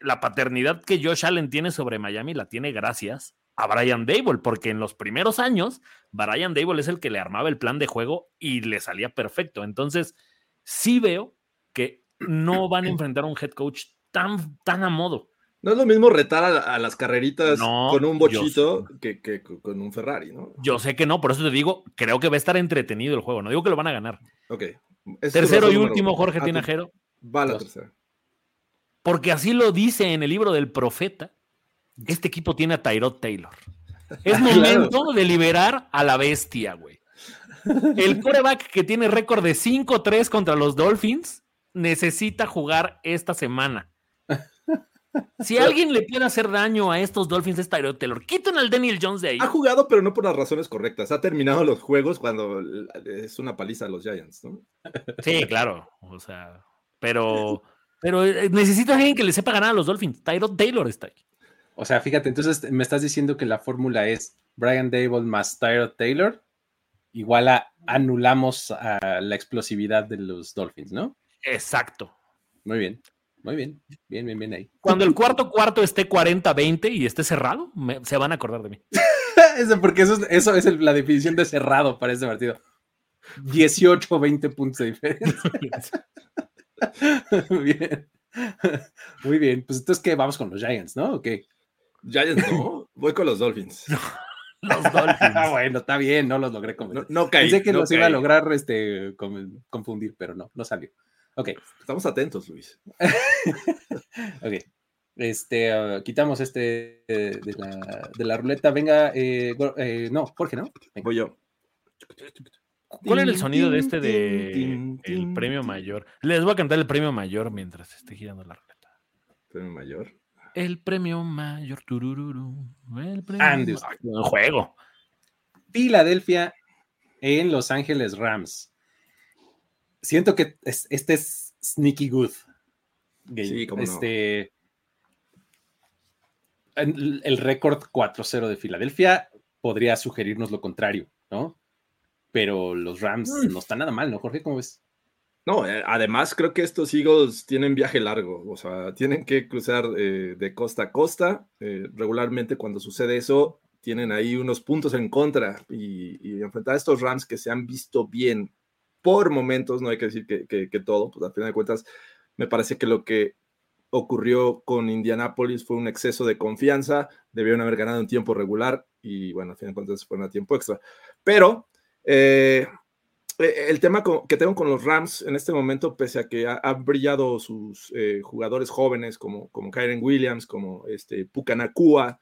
la paternidad que Josh Allen tiene sobre Miami la tiene gracias a Brian Dable, porque en los primeros años, Brian Dable es el que le armaba el plan de juego y le salía perfecto. Entonces, sí veo que no van a enfrentar a un head coach tan, tan a modo. No es lo mismo retar a, las carreritas con un bochito que, con un Ferrari, ¿no? Yo sé que no, por eso te digo, creo que va a estar entretenido el juego. No digo que lo van a ganar. Ok. Tercero y último, Jorge ah, Tinajero. Va la tercera. Porque así lo dice en el libro del profeta. Este equipo tiene a Tyrod Taylor. Es momento de liberar a la bestia, güey. El coreback que tiene récord de 5-3 contra los Dolphins necesita jugar esta semana. Si alguien le puede hacer daño a estos Dolphins es Tyrod Taylor. Quiten al Daniel Jones de ahí. Ha jugado, pero no por las razones correctas. Ha terminado los juegos cuando es una paliza a los Giants, ¿no? Sí, claro. O sea, pero, pero eh, necesita alguien que le sepa ganar a los Dolphins. Tyrod Taylor está ahí. O sea, fíjate, entonces me estás diciendo que la fórmula es Brian Dable más Tyrod Taylor, igual a anulamos a la explosividad de los Dolphins, ¿no? Exacto. Muy bien, muy bien, bien, bien, bien ahí. Cuando el cuarto cuarto esté 40-20 y esté cerrado, se van a acordar de mí. porque eso, eso es la definición de cerrado para este partido. 18 20 puntos de diferencia. bien. Muy bien. Pues entonces, ¿qué? Vamos con los Giants, ¿no? ¿O qué? Giants no, voy con los Dolphins. los Dolphins. bueno, está bien, no los logré convencer. No, no Pensé que los iba a lograr este, confundir, pero no, no salió. Ok. Estamos atentos, Luis. ok. Este, uh, quitamos este de, la, de, la, ruleta. Venga, eh, eh, no, Jorge, ¿no? Voy yo. ¿Cuál era el sonido de este de el premio mayor? Les voy a cantar el premio mayor mientras esté girando la ruleta. ¿Premio mayor? El premio mayor. Turururu, el premio juego. Filadelfia en Los Ángeles Rams. Siento que este es sneaky good. Sí, como este, El, el récord 4-0 de Filadelfia podría sugerirnos lo contrario, ¿no? Pero los Rams mm. no están nada mal, ¿no, Jorge? ¿Cómo ves? No, eh, además creo que estos Eagles tienen viaje largo, o sea, tienen que cruzar eh, de costa a costa. Eh, regularmente cuando sucede eso, tienen ahí unos puntos en contra y, enfrentar a estos Rams que se han visto bien por momentos, no hay que decir que, todo, pues al final de cuentas, me parece que lo que ocurrió con Indianapolis fue un exceso de confianza, debieron haber ganado en tiempo regular y bueno, al final de cuentas fueron a tiempo extra. Pero eh, el tema que tengo con los Rams en este momento, pese a que han brillado sus eh, jugadores jóvenes como, como Kyren Williams, como este, Pucanacua,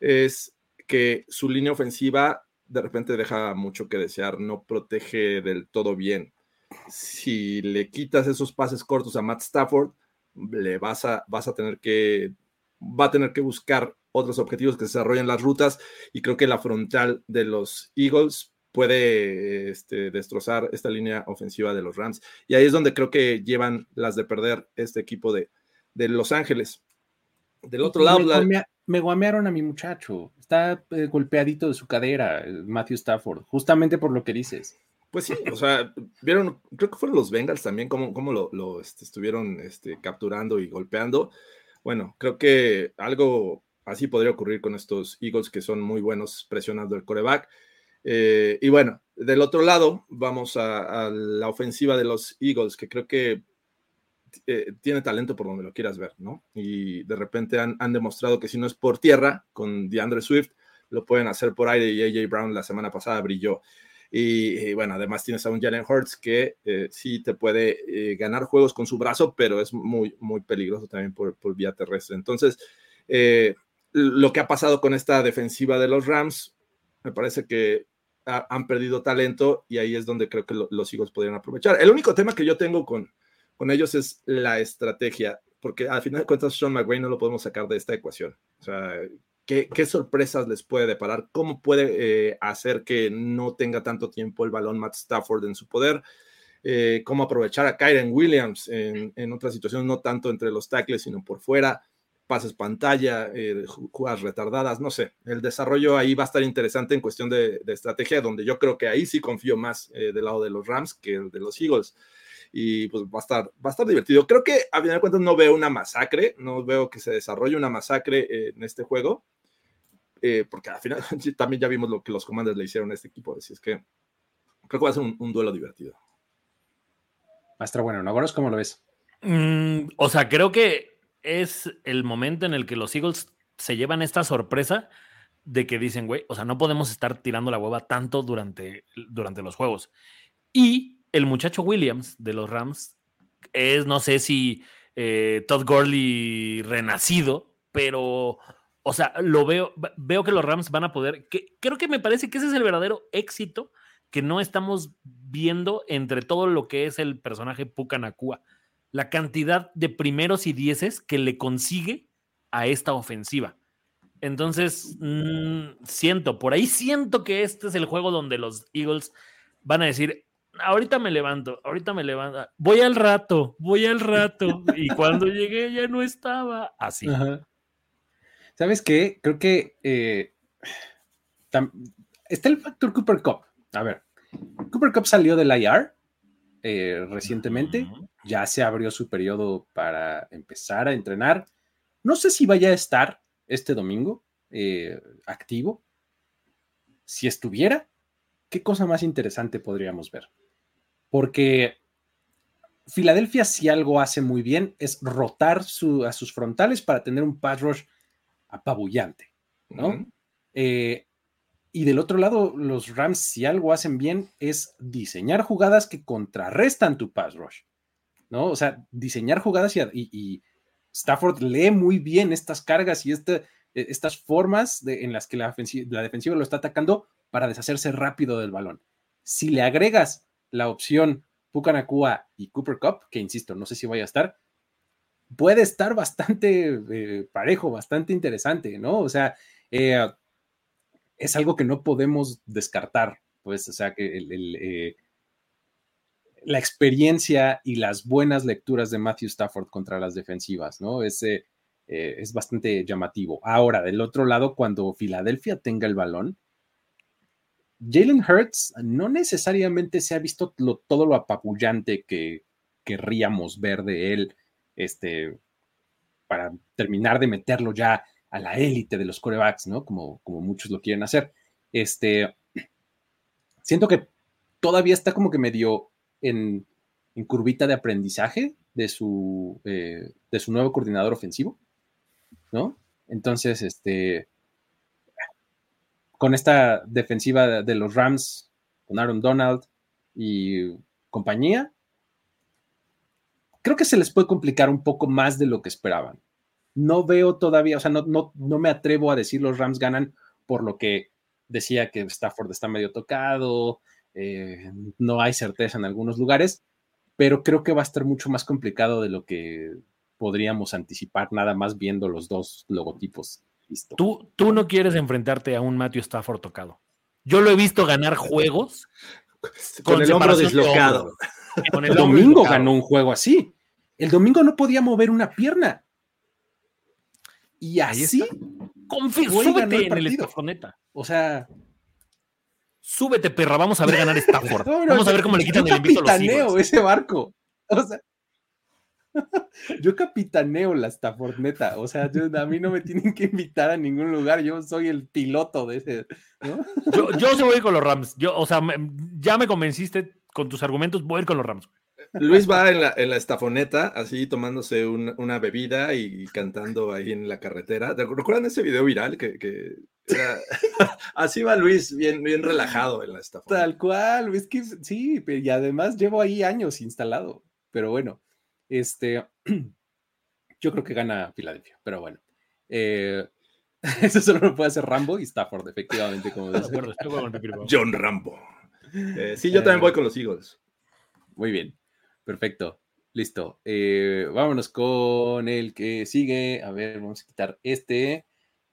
es que su línea ofensiva de repente deja mucho que desear, no protege del todo bien. Si le quitas esos pases cortos a Matt Stafford, le vas a, vas a tener que, va a tener que buscar otros objetivos que se desarrollen las rutas y creo que la frontal de los Eagles puede este, destrozar esta línea ofensiva de los Rams. Y ahí es donde creo que llevan las de perder este equipo de, Los Ángeles. Del otro lado... Me, guamearon a mi muchacho. Está eh, golpeadito de su cadera, Matthew Stafford, justamente por lo que dices. Pues sí, o sea, vieron, creo que fueron los Bengals también, cómo, lo, este, estuvieron este, capturando y golpeando. Bueno, creo que algo así podría ocurrir con estos Eagles que son muy buenos presionando el coreback. Eh, y bueno, del otro lado, vamos a, la ofensiva de los Eagles, que creo que eh, tiene talento por donde lo quieras ver, ¿no? Y de repente han, demostrado que si no es por tierra, con DeAndre Swift, lo pueden hacer por aire y AJ Brown la semana pasada brilló. Y, bueno, además tienes a un Jalen Hurts que eh, sí te puede eh, ganar juegos con su brazo, pero es muy, muy peligroso también por, por vía terrestre. Entonces, lo que ha pasado con esta defensiva de los Rams, me parece que han perdido talento y ahí es donde creo que los Eagles podrían aprovechar. El único tema que yo tengo con, con ellos es la estrategia, porque al final de cuentas Sean McVay no lo podemos sacar de esta ecuación. O sea, ¿qué, sorpresas les puede deparar? ¿Cómo puede eh, hacer que no tenga tanto tiempo el balón Matt Stafford en su poder? Eh, ¿Cómo aprovechar a Kyren Williams en, en otras situaciones, no tanto entre los tackles, sino por fuera? pases pantalla, eh, jugadas retardadas, no sé. El desarrollo ahí va a estar interesante en cuestión de, estrategia, donde yo creo que ahí sí confío más eh, del lado de los Rams que de los Eagles. Y pues va a estar, va a estar divertido. Creo que a final de cuentas no veo una masacre, no veo que se desarrolle una masacre en este juego, eh, porque al final también ya vimos lo que los comandos le hicieron a este equipo, así es que creo que va a ser un, duelo divertido. Va a estar bueno, ¿no? Ahora cómo lo ves. Mm, o sea, creo que es el momento en el que los Eagles se llevan esta sorpresa de que dicen, güey, o sea, no podemos estar tirando la hueva tanto durante, durante los juegos. Y el muchacho Williams de los Rams es, no sé si eh, Todd Gurley renacido, pero, o sea, lo veo, veo que los Rams van a poder, que, creo que me parece que ese es el verdadero éxito que no estamos viendo entre todo lo que es el personaje Puka Nakua la cantidad de primeros y dieces que le consigue a esta ofensiva. Entonces, mm, siento, por ahí siento que este es el juego donde los Eagles van a decir, ahorita me levanto, ahorita me levanto, voy al rato, voy al rato. y cuando llegué ya no estaba así. ¿Sabes qué? Creo que eh, está el factor Cooper Cup. A ver, Cooper Cup salió del IR eh, recientemente. Ya se abrió su periodo para empezar a entrenar. No sé si vaya a estar este domingo eh, activo. Si estuviera, ¿qué cosa más interesante podríamos ver? Porque Filadelfia si algo hace muy bien es rotar a sus frontales para tener un pass rush apabullante, ¿no? Y del otro lado, los Rams, si algo hacen bien, es diseñar jugadas que contrarrestan tu pass rush. ¿No? O sea, diseñar jugadas y, Stafford lee muy bien estas cargas y este, e, estas formas en las que la, la defensiva lo está atacando para deshacerse rápido del balón. Si le agregas la opción Pucanacua y Cooper Cup, que insisto, no sé si vaya a estar, puede estar bastante eh, parejo, bastante interesante, ¿no? O sea, eh, es algo que no podemos descartar, pues, o sea, que eh, la experiencia y las buenas lecturas de Matthew Stafford contra las defensivas, ¿no? Ese es bastante llamativo. Ahora, del otro lado, cuando Filadelfia tenga el balón, Jalen Hurts no necesariamente se ha visto todo lo apabullante que querríamos ver de él, este, para terminar de meterlo ya a la élite de los corebacks, ¿no? Como, como muchos lo quieren hacer. Este, siento que todavía está como que medio en, en curvita de aprendizaje de su, eh, de su nuevo coordinador ofensivo, ¿no? Entonces, este, con esta defensiva de los Rams, con Aaron Donald y compañía, creo que se les puede complicar un poco más de lo que esperaban no veo todavía, o sea, no, no, no me atrevo a decir los Rams ganan por lo que decía que Stafford está medio tocado, eh, no hay certeza en algunos lugares, pero creo que va a estar mucho más complicado de lo que podríamos anticipar nada más viendo los dos logotipos. Listo. Tú, tú no quieres enfrentarte a un Matthew Stafford tocado. Yo lo he visto ganar juegos con, el hombro deslocado. el, domingo ganó un juego así. El domingo no podía mover una pierna. Y así. súbete en el estafoneta. O sea. Súbete, perra. Vamos a ver ganar Stafford. vamos a ver cómo le quitan el invito a los ese barco. O sea. yo capitaneo la Stafford, neta. O sea, a mí no me tienen que invitar a ningún lugar. Yo soy el piloto de ese. Yo, yo se voy con los Rams. Yo, o sea, ya me convenciste con tus argumentos. Voy a ir con los Rams. Luis va en la, en la estafoneta, así tomándose un- una bebida y cantando ahí en la carretera. ¿Te- ¿Recuerdan ese video viral que, que era- así va Luis, bien, bien relajado en la estafoneta? Tal cual, es que sí, y además llevo ahí años instalado. Pero bueno, este, yo creo que gana Filadelfia, pero bueno. eh, eso solo lo puede hacer Rambo y Stafford, efectivamente, como dice. John Rambo. Eh, sí, yo también Eh, voy con los Eagles. Muy bien, perfecto, listo. Eh, vámonos con el que sigue. A ver, vamos a quitar este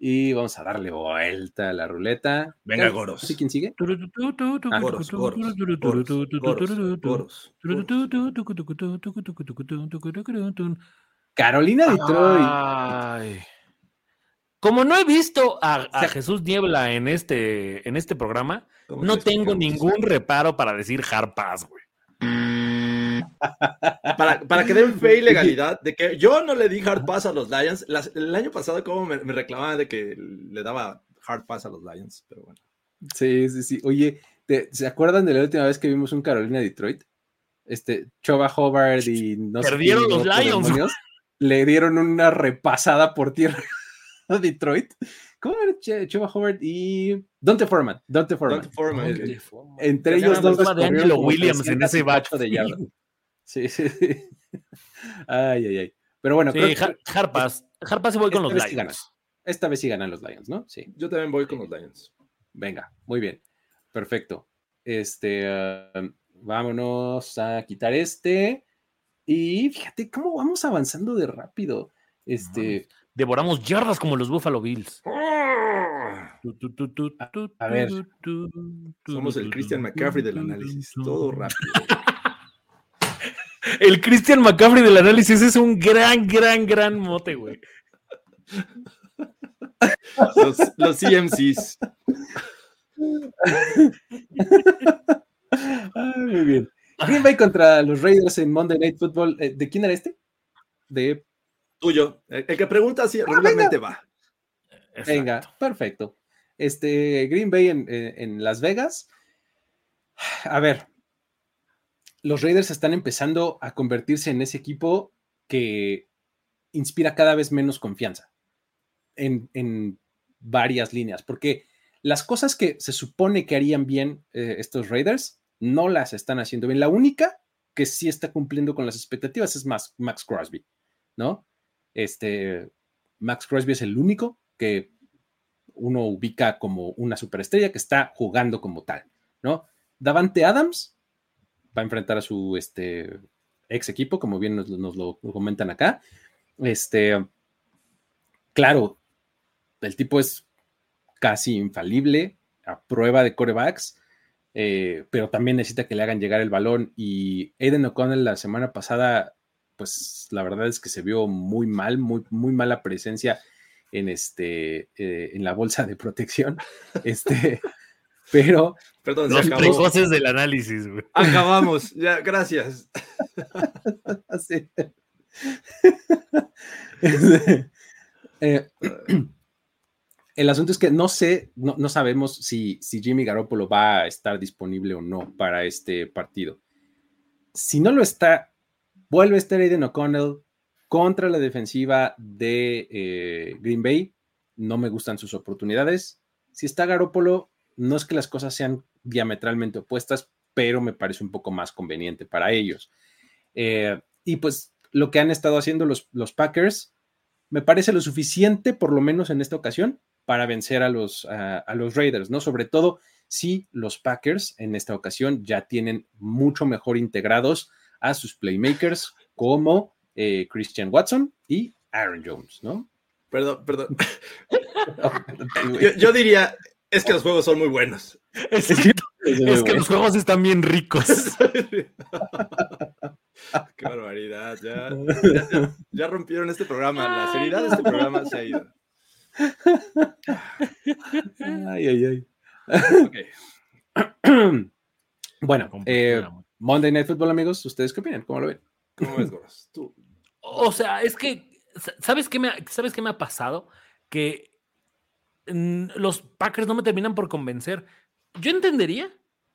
y vamos a darle vuelta a la ruleta. Venga, Goros. ¿sí quién sigue? Ah, Goros, goros, goros, goros, goros, goros. Carolina Detroit. Ay. Como no he visto a, Jesús Niebla en este, en este programa, ¿Cómo no tengo ningún reparo para decir hard pass, güey. Para, para que den fe y legalidad de que yo no le di hard pass a los Lions. Las- el año pasado, como me, me reclamaban de que le daba hard pass a los Lions, pero bueno. Sí, sí, sí. Oye, ¿te- ¿se acuerdan de la última vez que vimos un Carolina Detroit? Este, Choba Hobart y no sé Perdieron quién los Lions. demonios, le dieron una repasada por tierra a Detroit. ¿Cómo era Ch- Choba Hobart y Dante Foreman? Dante Foreman. Dante Foreman. Entre ellos dos de Angelo Williams en 300 ese y cacho de yardas. Sí, sí, sí. Ay, ay, ay. Pero bueno, Sí, creo que pass y voy con esta los vez sí ganan. Lions. esta vez sí ganan los Lions, ¿no? Sí. Yo también voy con los Lions. Venga, muy bien. Perfecto. Este, ah, vámonos a quitar este. Y fíjate cómo vamos avanzando de rápido. Este, Devoramos yardas como los Buffalo Bills. a ver. Somos el Christian McCaffrey del análisis. Todo rápido. El Christian McCaffrey del análisis es un gran, gran, gran mote, güey. Los, los CMCs. ah, muy bien. Green Bay contra los Raiders en Monday Night Football. Eh, ¿De quién era este? De Tuyo. El, el que pregunta si regularmente va. Venga, perfecto. Este, Green Bay en, en- en Las Vegas. A ver, los Raiders están empezando a convertirse en ese equipo que inspira cada vez menos confianza en, varias líneas, porque las cosas que se supone que harían bien eh, estos Raiders no las están haciendo bien. La única que sí está cumpliendo con las expectativas es Max Crosby, ¿no? Este, Max Crosby es el único que uno ubica como una superestrella que está jugando como tal, ¿no? Davante Adams va a enfrentar a su este, ex equipo, como bien nos, lo comentan acá. Este, claro, el tipo es casi infalible a prueba de corebacks, eh, pero también necesita que le hagan llegar el balón. Y Aiden O'Connell la semana pasada, pues la verdad es que se vio muy mal, muy, muy mala presencia en, este, eh, en la bolsa de protección. Este, pero Perdón, se Los acabó. precoces del análisis, güey. Acabamos. Ya, gracias. Sí. Este, eh, el asunto es que no sé, no, no sabemos si, si Jimmy Garoppolo va a estar disponible o no para este partido. Si no lo está, vuelve a estar Aiden O'Connell contra la defensiva de eh, Green Bay. No me gustan sus oportunidades. Si está Garoppolo, no es que las cosas sean diametralmente opuestas, pero me parece un poco más conveniente para ellos. Eh, y pues lo que han estado haciendo los, los Packers me parece lo suficiente, por lo menos en esta ocasión, para vencer a los, a, a los Raiders, ¿no? Sobre todo si los Packers en esta ocasión ya tienen mucho mejor integrados a sus playmakers como eh, Christian Watson y Aaron Jones, ¿no? Perdón, perdón. Yo, yo diría, es que los juegos son muy buenos. Es, Es que, que- es que los juegos están bien ricos. Qué barbaridad. Ya, ya, ya- ya rompieron este programa. La seriedad de este programa se ha ido. Ay, ay, ay. Ok. bueno, eh, Monday Night Football, amigos, ¿ustedes qué opinan? ¿Cómo lo ven? ¿Cómo ves, Goros? Tú. O sea, es que, ¿sabes qué me ha, ¿sabes qué me ha pasado? Que los Packers no me terminan por convencer. Yo entendería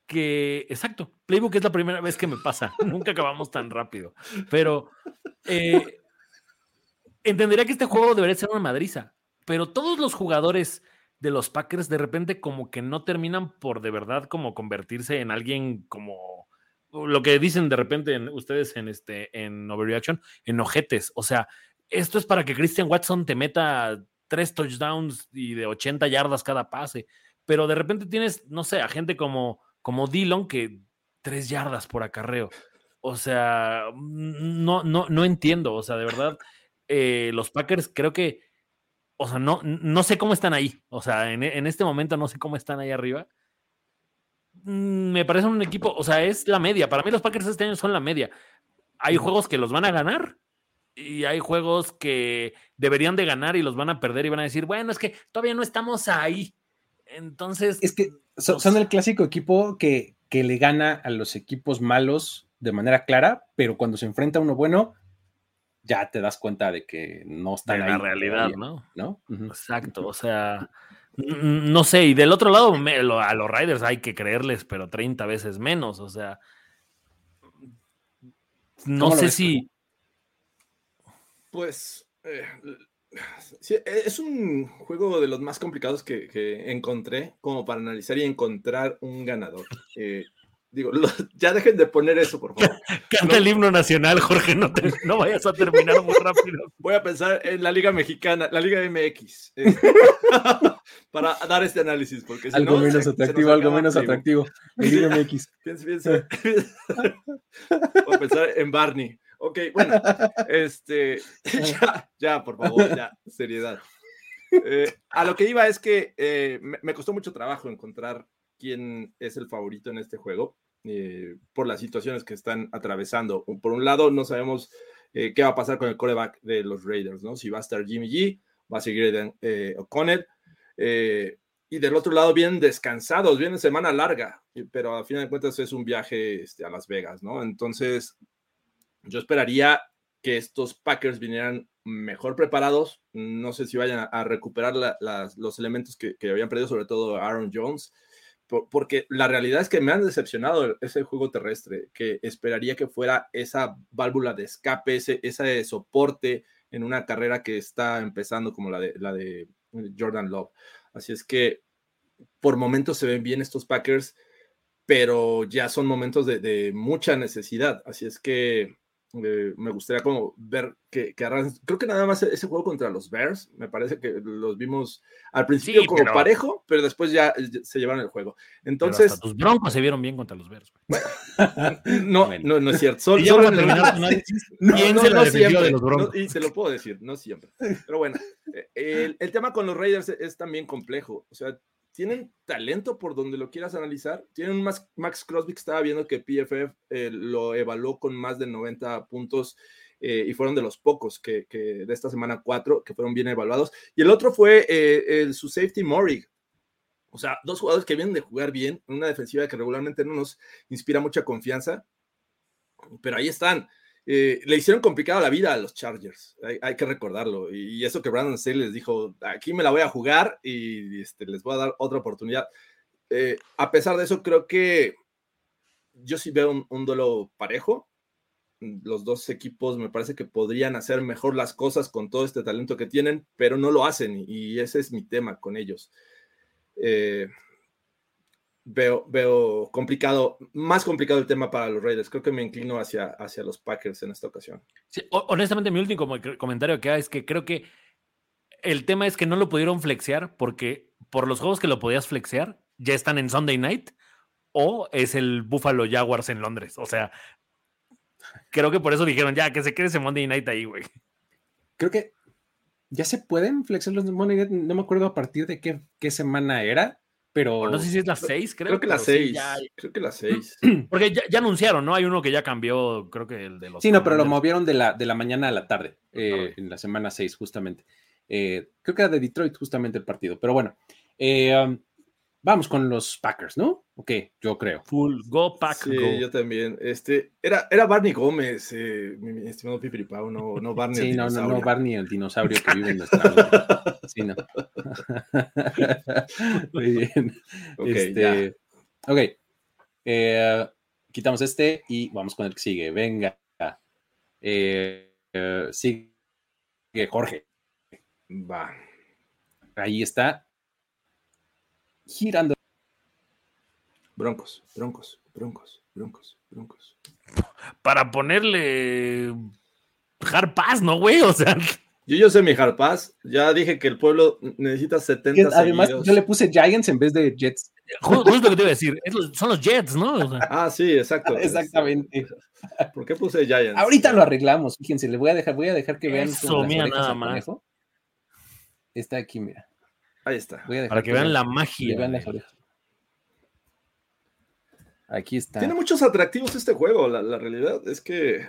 que, exacto, Playbook es la primera vez que me pasa, nunca acabamos tan rápido, pero eh, entendería que este juego debería ser una madriza, pero todos los jugadores de los Packers de repente como que no terminan por de verdad como convertirse en alguien como lo que dicen de repente ustedes en este en Overreaction, en ojetes, o sea, esto es para que Christian Watson te meta tres touchdowns y de 80 yardas cada pase, pero de repente tienes, no sé, a gente como como Dillon que tres yardas por acarreo. O sea, no, no, no entiendo. O sea, de verdad, eh, los Packers creo que, o sea, no, no sé cómo están ahí. O sea, en, en este momento no sé cómo están ahí arriba. Mm, me parece un equipo, o sea, es la media. Para mí los Packers este año son la media. Hay juegos que los van a ganar y hay juegos que deberían de ganar y los van a perder y van a decir, bueno, es que todavía no estamos ahí. Entonces. Es que son, el clásico equipo que, que, le gana a los equipos malos de manera clara, pero cuando se enfrenta a uno bueno, ya te das cuenta de que no está en la realidad, ¿no? ¿no? Exacto, o sea, no sé, y del otro lado, a los Riders hay que creerles, pero 30 veces menos, o sea, no sé si... Pues eh, e, es un juego de los más complicados que, encontré como para analizar y encontrar un ganador. Eh, digo, ya dejen de poner eso, por favor. Canta el himno nacional, Jorge, no, no vayas a terminar muy rápido. Voy a pensar en la Liga Mexicana, la Liga MX, eh, para dar este análisis. Porque algo menos atractivo, algo menos atractivo. Liga MX. Piensa, Voy a pensar en Barney. Ok, bueno, este, ya, ya, por favor, ya, seriedad. Eh, a lo que iba es que eh, me, costó mucho trabajo encontrar quién es el favorito en este juego eh, por las situaciones que están atravesando. Por un lado, no sabemos qué va a pasar con el coreback de los Raiders, ¿no? Si va a estar Jimmy G, va a seguir O'Connell. y del otro lado, bien descansados, viene semana larga, pero a fin de cuentas es un viaje este, a Las Vegas, ¿no? Entonces, yo esperaría que estos Packers vinieran mejor preparados. No sé si vayan a recuperar los elementos que, habían perdido, sobre todo Aaron Jones, porque la realidad es que me han decepcionado ese juego terrestre, que esperaría que fuera esa válvula de escape, ese, ese soporte en una carrera que está empezando como la de, la de Jordan Love. Así es que por momentos se ven bien estos Packers, pero ya son momentos de, de mucha necesidad. Así es que eh, me gustaría como ver que, que creo que nada más ese juego contra los Bears, me parece que los vimos al principio como parejo, pero después ya se llevaron el juego. Entonces, tus broncos se vieron bien contra los Bears. no, no, no es cierto. Solo, solo no, siempre, y se lo puedo decir, no siempre. Pero bueno, eh, el, el tema con los Raiders es también complejo. O sea, tienen talento por donde lo quieras analizar. Tienen un Max, Crosby que estaba viendo que PFF eh, lo evaluó con más de 90 puntos eh, y fueron de los pocos que, de esta semana cuatro que fueron bien evaluados. Y el otro fue eh, su safety Morig. O sea, dos jugadores que vienen de jugar bien, una defensiva que regularmente no nos inspira mucha confianza, pero ahí están. Eh, le hicieron complicada la vida a los Chargers, hay, que recordarlo. Y, eso que Brandon Staley les dijo, aquí me la voy a jugar y este, les voy a dar otra oportunidad. Eh, a pesar de eso, creo que yo sí veo un, un, duelo parejo. Los dos equipos me parece que podrían hacer mejor las cosas con todo este talento que tienen, pero no lo hacen y ese es mi tema con ellos. Eh, veo, veo complicado, más complicado el tema para los Raiders. Creo que me inclino hacia, hacia los Packers en esta ocasión. honestamente, mi último comentario que es que creo que el tema es que no lo pudieron flexear porque por los juegos que lo podías flexear ya están en Sunday Night o es el Buffalo Jaguars en Londres. O sea, creo que por eso dijeron ya que se quede ese Monday Night ahí, güey. Creo que ya se pueden flexear los Monday Night. No me acuerdo a partir de qué, qué semana era pero... No sé si es la 6, creo. Creo que la 6. Creo que la 6. Porque ya, anunciaron, ¿no? Hay uno que ya cambió, creo que el de los... Sí, no, pero lo movieron de la, de la mañana a la tarde, eh, en la semana 6, justamente. Eh, creo que era de Detroit, justamente el partido. Pero bueno, eh, um, Vamos con los Packers, ¿no? Ok, yo creo. Full go pack sí, yo también. Este, era, era Barney Gómez, eh, mi, estimado Pipiripao, no, no Barney sí, el no, dinosaurio. no, no Barney el dinosaurio que vive en nuestra. Sí, no. Muy bien. Okay, este, ok. Eh, quitamos este y vamos con el que sigue. Venga. Eh, eh, sigue Jorge. Va. Ahí está. Girando. Broncos, broncos, broncos, broncos, broncos. Para ponerle hard pass, ¿no, güey? O sea, Yo, yo sé mi hard pass. Ya dije que el pueblo necesita 70 Además, seguidos. yo le puse Giants en vez de Jets. ju- justo lo que te iba a decir. es los- son los Jets, ¿no? O sea, Ah, sí, exacto. Exactamente. ¿Por qué puse Giants? Ahorita lo arreglamos. Fíjense, le voy a dejar, voy a dejar que vean Eso, mira, nada más. conejo. Está aquí, mira. Ahí está. Para que vean la magia. vean las orejas. Aquí está. Tiene muchos atractivos este juego. La, la realidad es que.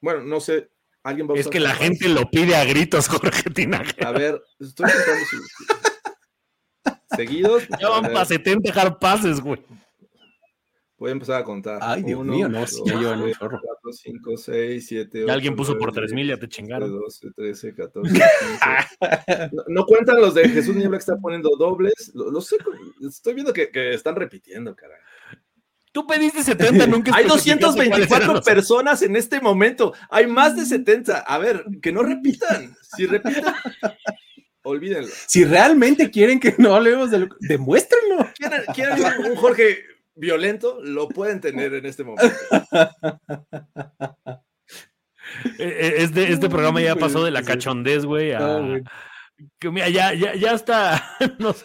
Bueno, no sé. ¿Alguien va a Es que la gente lo pide a gritos, Jorge Tinajero. A ver, estoy contando sus- seguidos. Ya van para 70 hard passes, güey. Voy a empezar a contar. Ay, Dios mío, no, ya llevan un chorro. 4, 5, 6, 7, Ya alguien puso por 3000, ya te chingaron. 12, 13, 14, 15. No, no cuentan los de Jesús Niebla que está poniendo dobles. Lo, lo sé, estoy viendo que, que están repitiendo, caray. Tú pediste 70, nunca Hay especificaste cuáles eran 224 los- personas en este momento. Hay más de 70. A ver, que no repitan. Si repiten, olvídenlo. Si realmente quieren que no hablemos de lo... demuéstrenlo. ¿Quieren, quieren un Jorge violento? Lo pueden tener en este momento. Eh, eh, Este, este programa ya pasó de la cachondez, güey, a... Que mira, ya, ya, ya está. nos-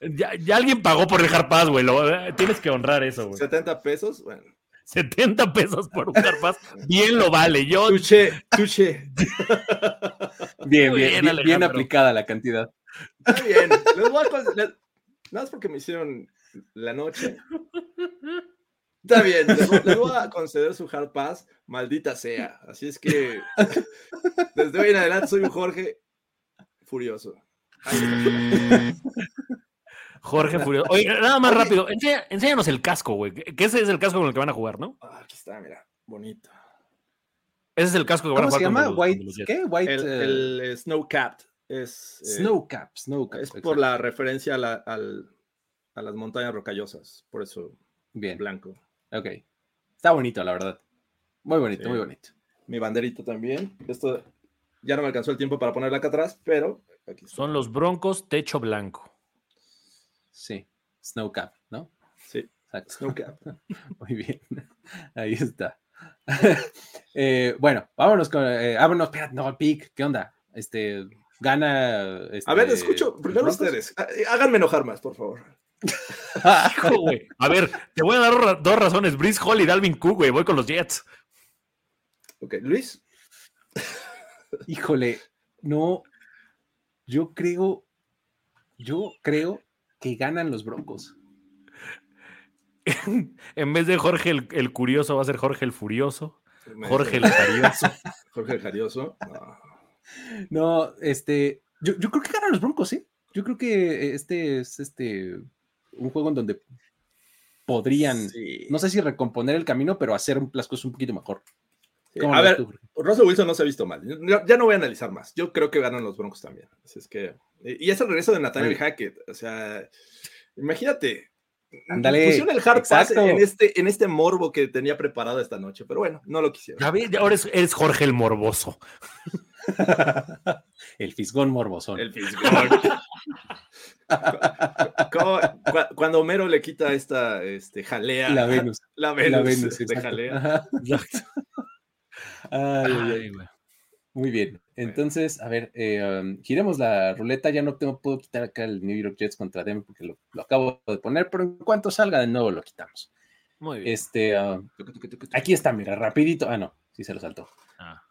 ya, ya alguien pagó por el hard pass, güey. lo- eh, tienes que honrar eso, güey. 70 pesos. Bueno, 70 pesos por un hard pass. Bien lo vale. Yo, tuche, tuche. Bien, Muy bien, bien, bien, aplicada la cantidad. Está bien. Les voy a con- les- nada más porque me hicieron la noche. Está bien, les, voy- a conceder su hard pass, maldita sea. Así es que desde hoy en adelante soy un Jorge furioso. Jorge Furioso. Oye, nada más rápido. enseña- enséñanos el casco, güey. Que ese es el casco con el que van a jugar, ¿no? Ah, aquí está, mira, bonito. Ese es el casco que van a ¿Cómo se jugar. llama? los- White, los. ¿qué? White El, eh, el, Snow Capped es, eh, Snow Cap, Snow Cap. es por la referencia a, la- al- a las montañas rocallosas, por eso Bien, blanco. ok. Está bonito, la verdad. Muy bonito, Sí. muy bonito. Mi banderita también. Esto ya no me alcanzó el tiempo para ponerla acá atrás, pero aquí está. Son los Broncos techo blanco. Sí, Snow Cap, ¿no? Sí, Exacto. Snow Cap. Muy bien. Ahí está. Eh, bueno, vámonos con. Eh, ah, no, Pic, ¿qué onda? Este, gana. A ver, este, escucho, primero Broncos? ustedes. Há- Háganme enojar más, por favor. Hijo, güey. A ver, te voy a dar dos razones. Brice Hall y Dalvin Cook, güey. Voy con los Jets. Ok, Luis. Híjole, no. Yo creo. Yo creo que ganan los Broncos. En vez de Jorge el, el curioso, va a ser Jorge el furioso. Jorge el jarioso. Jorge el Jarioso. No. No, este. Yo, yo creo que ganan los Broncos, ¿eh? Yo creo que este es este. Un juego en donde podrían. Sí. No sé si recomponer el camino, pero hacer las cosas un poquito mejor. Sí, ¿Cómo A ver, tú? Russell Wilson no se ha visto mal. Ya, no voy a analizar más. Yo creo que ganan los Broncos también. Así es que. Y es el regreso de Nathaniel. Hackett. O sea, imagínate. Ándale, Pusieron el hard pass exacto. en este, en este morbo que tenía preparado esta noche, pero bueno, no lo quisieron. Ahora es, eres Jorge el morboso. el fisgón morbosón. El fisgón. Cu- Cuando Homero le quita esta este, jalea. La Venus. La Venus, la Venus, de exacto. jalea. Ajá. Ay, ay, ay. Ay, güey. Muy bien. Entonces, a ver, eh, um, giremos la ruleta. Ya no tengo, puedo quitar acá el New York Jets contra Denver porque lo, lo acabo de poner, pero en cuanto salga de nuevo lo quitamos. Muy bien. Este, uh, aquí está, mira, rapidito. Ah, no, sí se lo saltó. Ah.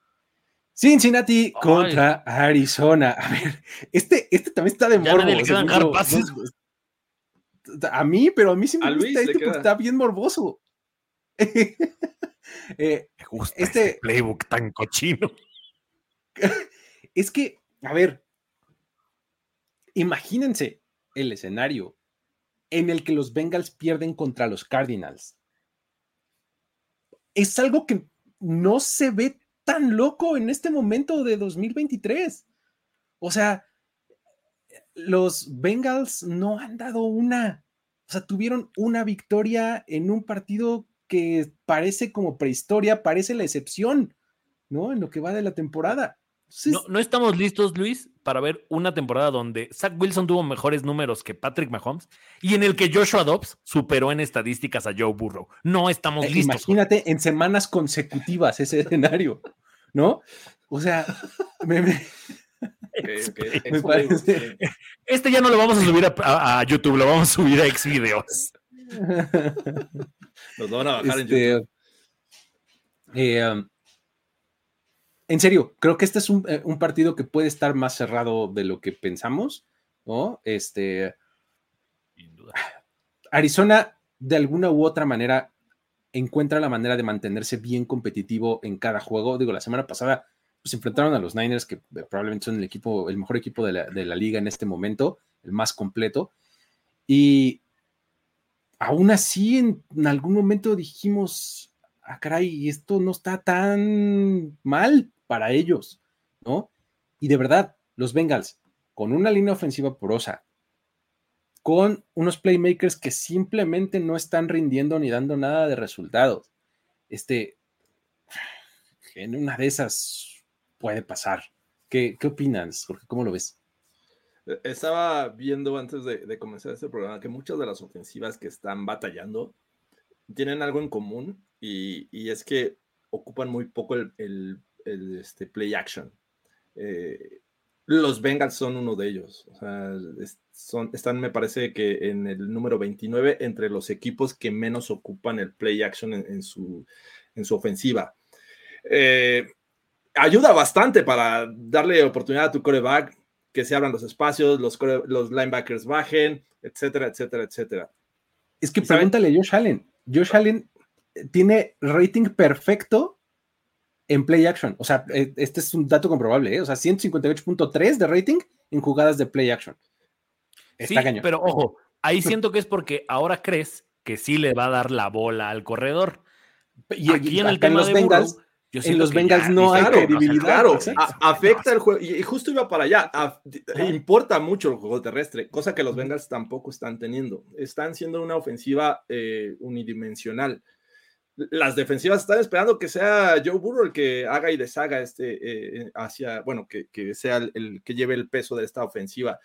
Cincinnati contra Arizona. A ver, este, este también está de Ya morbo. No, a mí, pero a mí sí me A gusta Luis este porque está bien morboso. Eh, Me gusta este- este playbook tan cochino. es que, a ver, imagínense el escenario en el que los Bengals pierden contra los Cardinals. Es algo que no se ve tan loco en este momento de 2023. O sea, los Bengals no han dado una O sea, tuvieron una victoria en un partido que parece como prehistoria, parece la excepción, ¿no? En lo que va de la temporada. No, estamos listos, Luis, para ver una temporada donde Zach Wilson tuvo mejores números que Patrick Mahomes y en el que Joshua Dobbs superó en estadísticas a Joe Burrow. No estamos eh, listos. Imagínate en semanas consecutivas ese escenario, ¿no? O sea, me, Este ya no lo vamos a subir a, YouTube, lo vamos a subir a Xvideos. Nos van a bajar en este, YouTube. Eh, um, en serio, creo que este es eh, un, partido que puede estar más cerrado de lo que pensamos, ¿no? Este. Arizona, de alguna u otra manera, encuentra la manera de mantenerse bien competitivo en cada juego. Digo, la semana pasada pues enfrentaron a los Niners, que probablemente son el equipo, el mejor equipo de la, liga en este momento, el más completo. Y aún así, en, algún momento dijimos, ah, caray, esto no está tan mal para ellos, ¿no? Y de verdad, los Bengals, con una línea ofensiva porosa, con unos playmakers que simplemente no están rindiendo ni dando nada de resultados. Este, en una de esas puede pasar. ¿Qué, qué opinas, Jorge? ¿Cómo lo ves? Estaba viendo antes de, comenzar este programa que muchas de las ofensivas que están batallando tienen algo en común y, es que ocupan muy poco el, este, play action. Eh, los Bengals son uno de ellos. O sea, son, están, me parece que en el número 29 entre los equipos que menos ocupan el play action en, su, en su ofensiva. Eh, ayuda bastante para darle oportunidad a tu coreback, que se abran los espacios, los, los linebackers bajen, etcétera, etcétera, etcétera. Es que pregúntale a Josh Allen. Josh Allen tiene rating perfecto en play action. O sea, e, este es un dato comprobable, ¿eh? o sea, 158.3 de rating en jugadas de play action. Está sí, pero ojo, ahí siento que es porque ahora crees que sí le va a dar la bola al corredor. Y aquí en el tema de Bengals, en los Bengals no hay credibilidad. Claro, afecta el juego. Y justo iba para allá. importa mucho el juego terrestre, cosa que los Bengals tampoco están teniendo. Están siendo una ofensiva eh, unidimensional. Las defensivas están esperando que sea Joe Burrow el que haga y deshaga este eh, hacia, bueno, que, que sea el, que lleve el peso de esta ofensiva.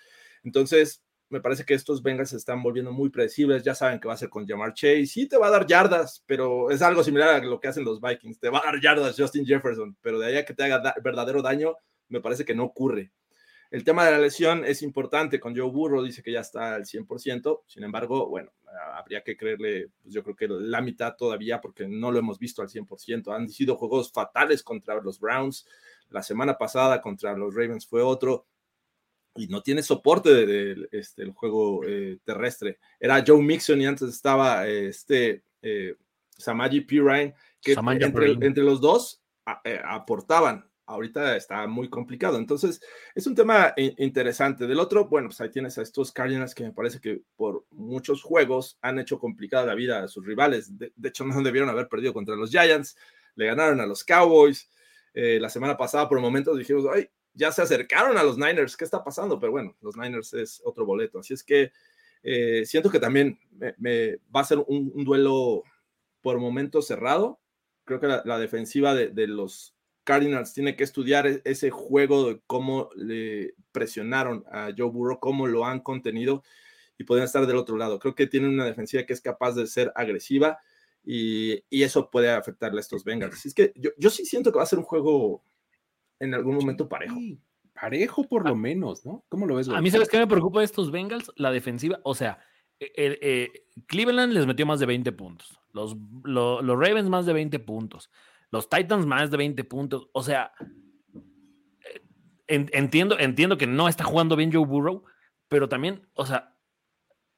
Entonces, me parece que estos Bengals se están volviendo muy predecibles. Ya saben que va a ser con Jamar Chase. Sí, te va a dar yardas, pero es algo similar a lo que hacen los Vikings. Te va a dar yardas Justin Jefferson, pero de ahí a que te haga verdadero daño, me parece que no ocurre. El tema de la lesión es importante. Con Joe Burrow dice que ya está al 100%. Sin embargo, bueno, habría que creerle, pues yo creo que la mitad todavía, porque no lo hemos visto al 100%. Han sido juegos fatales contra los Browns. La semana pasada contra los Ravens fue otro y no tiene soporte del de, este, el juego eh, terrestre. Era Joe Mixon y antes estaba este eh, Samaji Pirine, que entre, los dos eh, aportaban. Ahorita está muy complicado. Entonces, es un tema interesante. Del otro, bueno, pues ahí tienes a estos Cardinals que me parece que por muchos juegos han hecho complicada la vida a sus rivales. De, hecho, no debieron haber perdido contra los Giants. Le ganaron a los Cowboys. la semana pasada, por momentos dijimos, ay, ya se acercaron a los Niners. ¿Qué está pasando? Pero bueno, los Niners es otro boleto. Así es que eh, siento que también me, va a ser un, duelo por momento cerrado. Creo que la, defensiva de, los Cardinals tiene que estudiar e, ese juego de cómo le presionaron a Joe Burrow, cómo lo han contenido y pueden estar del otro lado. Creo que tienen una defensiva que es capaz de ser agresiva y, eso puede afectarle a estos Bengals. Así es que yo, yo sí siento que va a ser un juego en algún momento parejo. parejo por lo menos, ¿no? ¿Cómo lo ves? A mí, ¿sabes qué me preocupa de estos Bengals? La defensiva, o sea, e, e, eh, Cleveland les metió más de 20 puntos, los, los Ravens más de 20 puntos, los Titans más de 20 puntos, o sea, entiendo, entiendo que no está jugando bien Joe Burrow, pero también, o sea,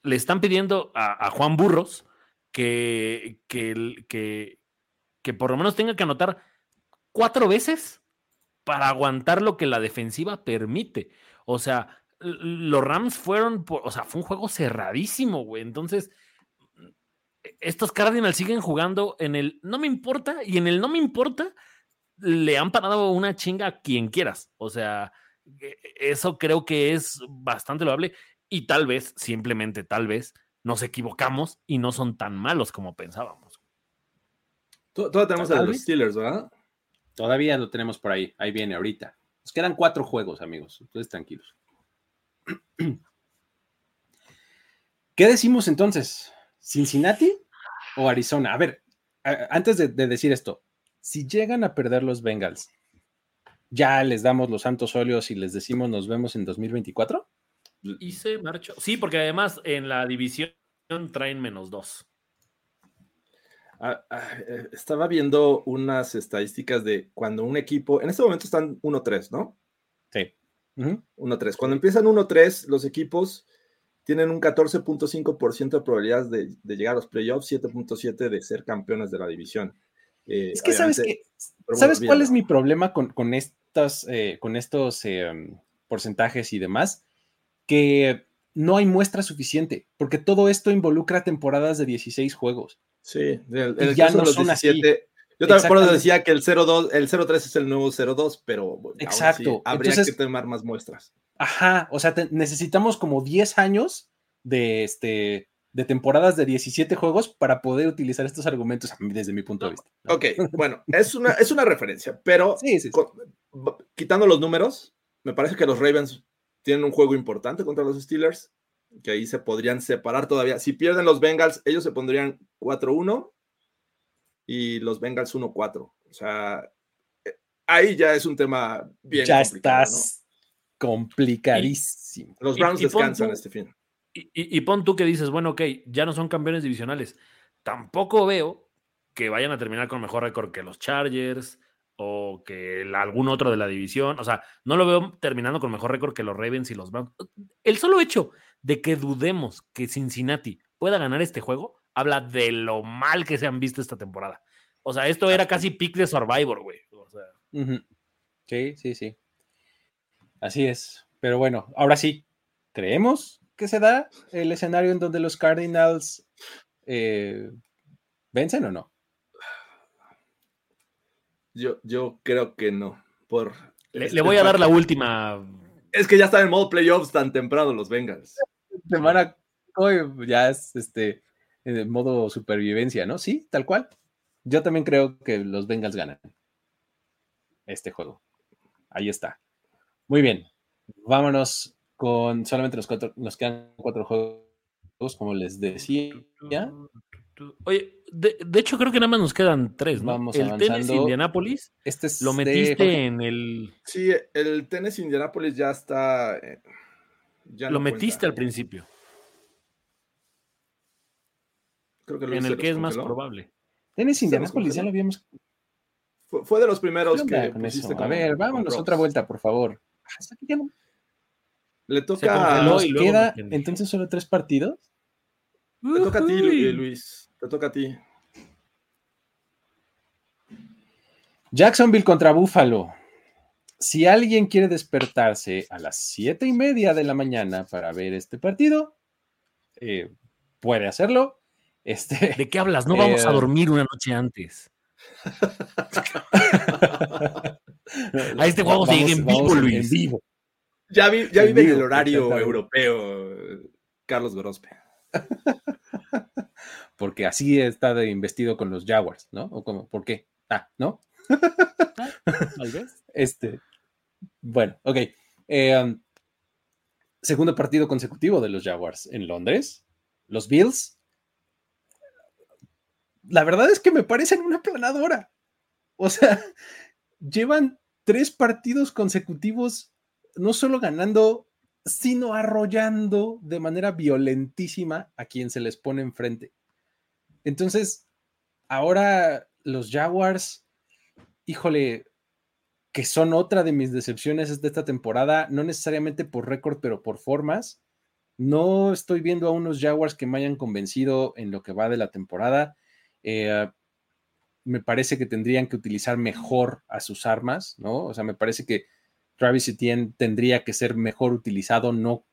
le están pidiendo a, Juan Burros que, que, que, que por lo menos tenga que anotar cuatro veces para aguantar lo que la defensiva permite. O sea, los Rams fueron, o sea, fue un juego cerradísimo, güey. Entonces, estos Cardinals siguen jugando en el no me importa y en el no me importa le han parado una chinga a quien quieras. O sea, e, eso creo que es bastante loable y tal vez, simplemente tal vez, nos equivocamos y no son tan malos como pensábamos. Todavía tenemos a los Steelers, ¿verdad? Todavía lo tenemos por ahí. Ahí viene ahorita. Nos quedan cuatro juegos, amigos. Entonces, tranquilos. ¿Qué decimos entonces? ¿Cincinnati o Arizona? A ver, antes de, decir esto, si llegan a perder los Bengals, ¿ya les damos los santos óleos y les decimos nos vemos en 2024? Y se marchó. Sí, porque además en la división traen menos dos. Ah, ah, eh, estaba viendo unas estadísticas de cuando un equipo, en este momento están 1-3, ¿no? Sí. 1-3. Cuando empiezan 1-3, los equipos tienen un 14.5% de probabilidades de, llegar a los playoffs, 7.7% de ser campeones de la división. Eh, es que sabes que, ¿sabes cuál es mi problema con, con, estas, eh, con estos em, porcentajes y demás? Que no hay muestra suficiente, porque todo esto involucra temporadas de 16 juegos. Sí, el, ya no son 17, Yo también por eso decía que el 0-2, el 0-3 es el nuevo 0-2, pero Exacto. habría que tomar más muestras. Ajá, o sea, necesitamos como 10 años de, este, de temporadas de 17 juegos para poder utilizar estos argumentos desde mi punto de vista. Ok, bueno, es una, es una referencia, pero quitando los números, me parece que los Ravens tienen un juego importante contra los Steelers, que ahí se podrían separar todavía. Si pierden los Bengals, ellos se pondrían 4-1 y los Bengals 1-4. O sea, eh, ahí ya es un tema bien ya estás complicadísimo. los Browns descansan este fin. Y, pon tú que dices, bueno, ok, ya no son campeones divisionales. Tampoco veo que vayan a terminar con mejor récord que los Chargers o que algún otro de la división. O sea, no lo veo terminando con mejor récord que los Ravens y los Browns. El solo hecho de que dudemos que Cincinnati pueda ganar este juego habla de lo mal que se han visto esta temporada. O sea, esto era casi pick de Survivor, güey. Sí, sí, sí. Así es. Pero bueno, ahora sí, creemos que se da el escenario en donde los Cardinals eh, vencen o no? Yo, yo creo que no. Por le, este voy a dar la última. Es que ya están en modo playoffs tan temprano los Bengals. Semana hoy ya es este en modo supervivencia, ¿no? Sí, tal cual. Yo también creo que los Bengals ganan este juego. Ahí está. Muy bien. Vámonos con solamente los cuatro, nos quedan cuatro juegos, como les decía. Oye, de, hecho creo que nada más nos quedan tres, ¿no? Vamos el tenis Indianapolis, este lo metiste en el... Sí, el tenis Indianapolis ya está... Eh, ya lo metiste al principio. Creo que en el que es más probable. Tenis Indianapolis, ya lo habíamos... Fue, de los primeros que... A ver, vámonos otra vuelta, por favor. Le toca. Nos queda entonces solo tres partidos. Te toca a ti, Luis. Te toca a ti. Jacksonville contra Buffalo. Si alguien quiere despertarse a las siete y media de la mañana para ver este partido, eh, puede hacerlo. Este, ¿De qué hablas? No vamos a eh, dormir una noche antes. a este juego se llega en vivo, Luis. En vivo. Ya, vi, ya vive en el horario europeo, Carlos Gorospe. Porque así está de investido con los Jaguars, ¿no? ¿O como, ¿Por qué? Ah, ¿no? Tal vez. Este, bueno, ok. Eh, um, segundo partido consecutivo de los Jaguars en Londres. Los Bills. La verdad es que me parecen una planadora. O sea, llevan tres partidos consecutivos no solo ganando, sino arrollando de manera violentísima a quien se les pone enfrente. Entonces, ahora los Jaguars, híjole, que son otra de mis decepciones de esta temporada, no necesariamente por récord, pero por formas. No estoy viendo a unos Jaguars que me hayan convencido en lo que va de la temporada. Eh, me parece que tendrían que utilizar mejor a sus armas, ¿no? O sea, me parece que Travis Etienne tendría que ser mejor utilizado, no,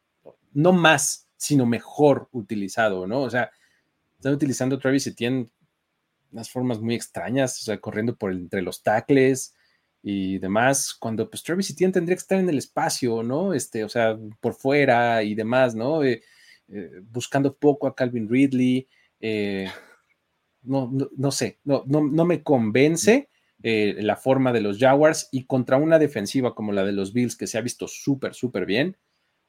no más, sino mejor utilizado, ¿no? O sea, están utilizando Travis Etienne unas formas muy extrañas, o sea, corriendo por entre los tacles y demás, cuando pues Travis Etienne tendría que estar en el espacio, ¿no? Este, o sea, por fuera y demás, ¿no? Eh, eh, buscando poco a Calvin Ridley. Eh, no, no, sé, no, no, me convence la forma de los Jaguars y contra una defensiva como la de los Bills, que se ha visto súper, súper bien,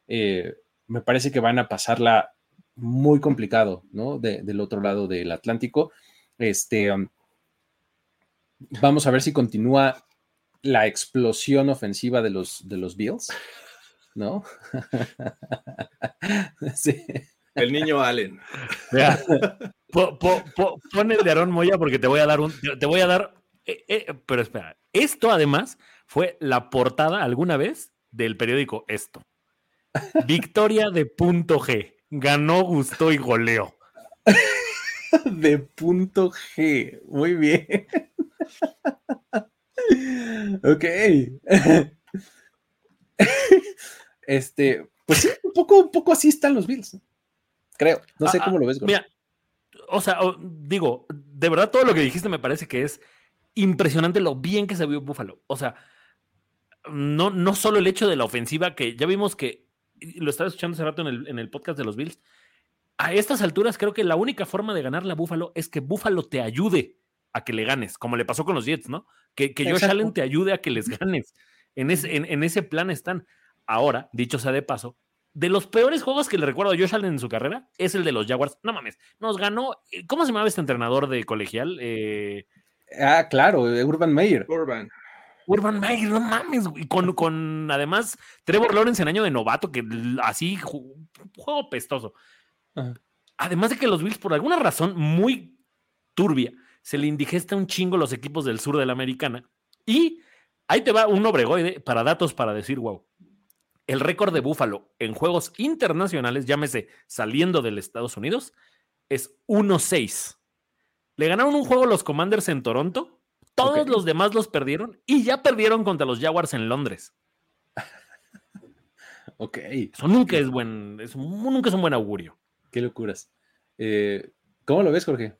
me parece que van a pasarla muy complicado, ¿no? del otro lado del Atlántico. Este, um, vamos a ver si continúa la explosión ofensiva de los, de los Bills, ¿no? sí. El niño Allen. pon el de Aaron Moya porque te voy a dar un, te voy a dar, eh, eh, pero espera, esto además fue la portada alguna vez del periódico Esto. Victoria de punto G. Ganó, gustó y goleó. de punto G. Muy bien. ok. este, pues un poco, un poco así están los Bills. Creo. No sé ah, cómo lo ves. Mira, o sea, digo, de verdad todo lo que dijiste me parece que es impresionante lo bien que se vio Buffalo. O sea, no, no solo el hecho de la ofensiva, que ya vimos que, lo estaba escuchando hace rato en el, en el podcast de los Bills, a estas alturas creo que la única forma de ganar la Buffalo es que Buffalo te ayude a que le ganes, como le pasó con los Jets, ¿no? Que, que Josh Allen te ayude a que les ganes. En, en, ese plan están. Ahora, dicho sea de paso, de los peores juegos que le recuerdo a Josh Allen en su carrera es el de los Jaguars. No mames, nos ganó. Eh, ¿Cómo se llamaba este entrenador de colegial? Eh, ah, claro, eh, Urban Meyer. Urban. Urban Meyer, no mames, y con, con además Trevor Lawrence en año de novato, que así, juego pestoso. Además de que los Bills, por alguna razón muy turbia, se le indigesta un chingo los equipos del sur de la americana. Y ahí te va un obregoide para datos para decir, wow. El récord de Búfalo en juegos internacionales, llámese saliendo del Estados Unidos, es 1-6. Le ganaron un juego los Commanders en Toronto, todos los demás los perdieron y ya perdieron contra los Jaguars en Londres. ok. Eso nunca es buen, nunca es un buen augurio. Qué locuras. Eh, ¿Cómo lo ves, Jorge?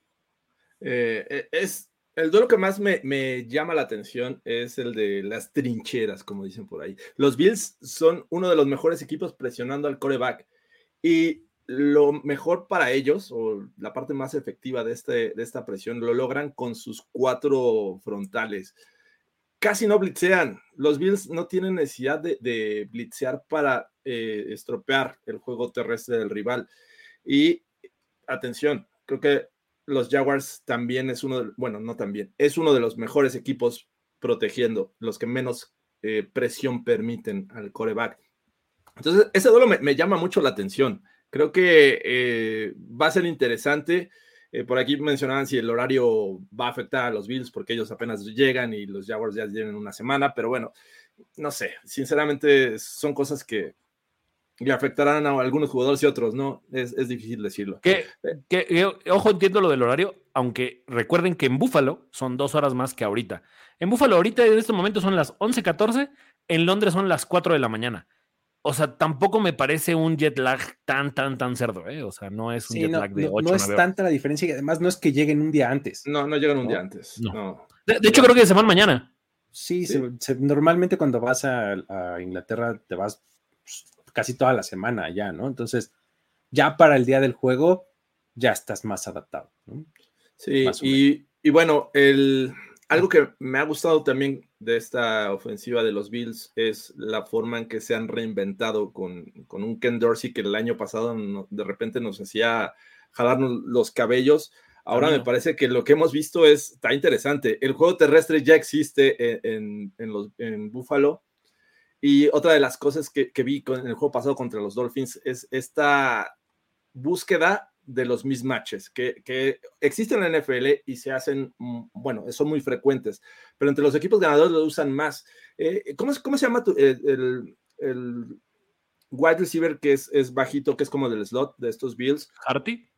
Eh, eh, es el duelo que más me, llama la atención es el de las trincheras, como dicen por ahí. Los Bills son uno de los mejores equipos presionando al coreback y lo mejor para ellos, o la parte más efectiva de, este, de esta presión, lo logran con sus cuatro frontales. Casi no blitzean. Los Bills no tienen necesidad de, blitzear para estropear el juego terrestre del rival. Y atención, creo que los Jaguars también es uno, de, bueno, no también, es uno de los mejores equipos protegiendo, los que menos eh, presión permiten al coreback. Entonces, ese duelo me, llama mucho la atención. Creo que eh, va a ser interesante. Eh, por aquí mencionaban si el horario va a afectar a los Bills porque ellos apenas llegan y los Jaguars ya llegan una semana, pero bueno, no sé, sinceramente son cosas que, le afectarán a algunos jugadores y otros, ¿no? Es, difícil decirlo. Que, ojo, entiendo lo del horario, aunque recuerden que en Búfalo son dos horas más que ahorita. En Búfalo ahorita en este momento son las 11:14, en Londres son las 4 de la mañana. O sea, tampoco me parece un jet lag tan, tan, tan cerdo, ¿eh? O sea, no es un jet lag de 8 No, no es tanta la diferencia y además no es que lleguen un día antes. No, no llegan un día antes. No. De, hecho, creo que se van mañana. Sí, normalmente cuando vas a, a Inglaterra te vas casi toda la semana ya, ¿no? Entonces, ya para el día del juego, ya estás más adaptado. ¿no? Sí, y, bueno, el, algo que me ha gustado también de esta ofensiva de los Bills es la forma en que se han reinventado con, con un Ken Dorsey que el año pasado de repente nos hacía jalarnos los cabellos. Ahora me parece que lo que hemos visto es, está interesante. El juego terrestre ya existe en, en, los, en Buffalo y otra de las cosas que, vi en el juego pasado contra los Dolphins es esta búsqueda de los mismatches que, que existen en la NFL y se hacen, mm, bueno, son muy frecuentes, pero entre los equipos ganadores lo usan más. Eh, ¿cómo, ¿cómo, se llama el, el, wide receiver que es, es, bajito, que es como del slot de estos Bills? ¿Harty?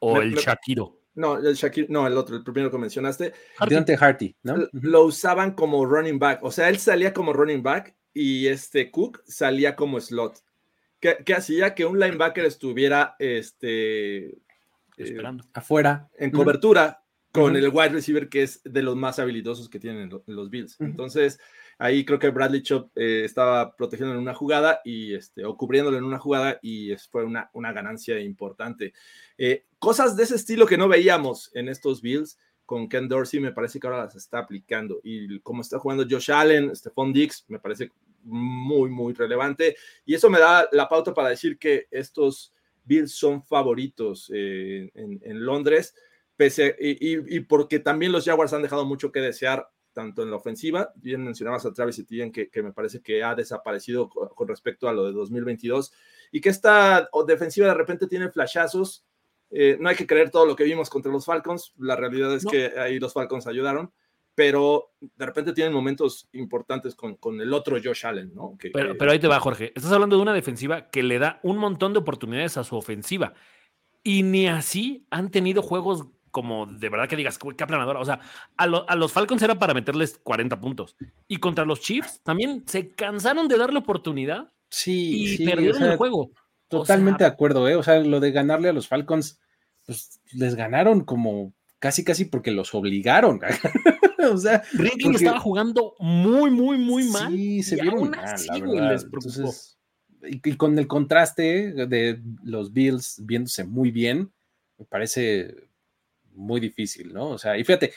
¿O el Shakiro? No, el Shakiro, no, el otro, el primero que mencionaste. Harty. Harty, ¿no? Lo usaban como running back, o sea, él salía como running back y este Cook salía como slot. Que, hacía que un linebacker estuviera este, eh, esperando afuera en cobertura con el wide receiver que es de los más habilidosos que tienen los Bills. Entonces, ahí creo que Bradley Chop eh, estaba protegiendo en una jugada y este, o cubriéndolo en una jugada y fue una, una ganancia importante. Eh, cosas de ese estilo que no veíamos en estos Bills con Ken Dorsey me parece que ahora las está aplicando y como está jugando Josh Allen, Stephon Dix, me parece muy, muy relevante y eso me da la pauta para decir que estos Bills son favoritos eh, en, Londres, pese, y, porque también los Jaguars han dejado mucho que desear, tanto en la ofensiva, bien mencionabas a Travis Etienne, que, que me parece que ha desaparecido con, respecto a lo de 2022, y que esta defensiva de repente tiene flashazos. Eh, no hay que creer todo lo que vimos contra los Falcons, la realidad es que ahí los Falcons ayudaron, pero de repente tienen momentos importantes con, con el otro Josh Allen, ¿no? pero, pero ahí te va, Jorge. Estás hablando de una defensiva que le da un montón de oportunidades a su ofensiva. Y ni así han tenido juegos como de verdad que digas, qué aplanadora. O sea, a, a, los Falcons era para meterles 40 puntos. Y contra los Chiefs también se cansaron de darle oportunidad. Sí, y perdieron el juego. Totalmente de acuerdo, ¿eh? O sea, lo de ganarle a los Falcons, pues les ganaron como casi, casi porque los obligaron. o sea, Ridley estaba jugando muy, muy, muy mal. Sí, se vieron mal, la verdad. y, con el contraste de los Bills viéndose muy bien, me parece muy difícil, ¿no? O sea, y fíjate,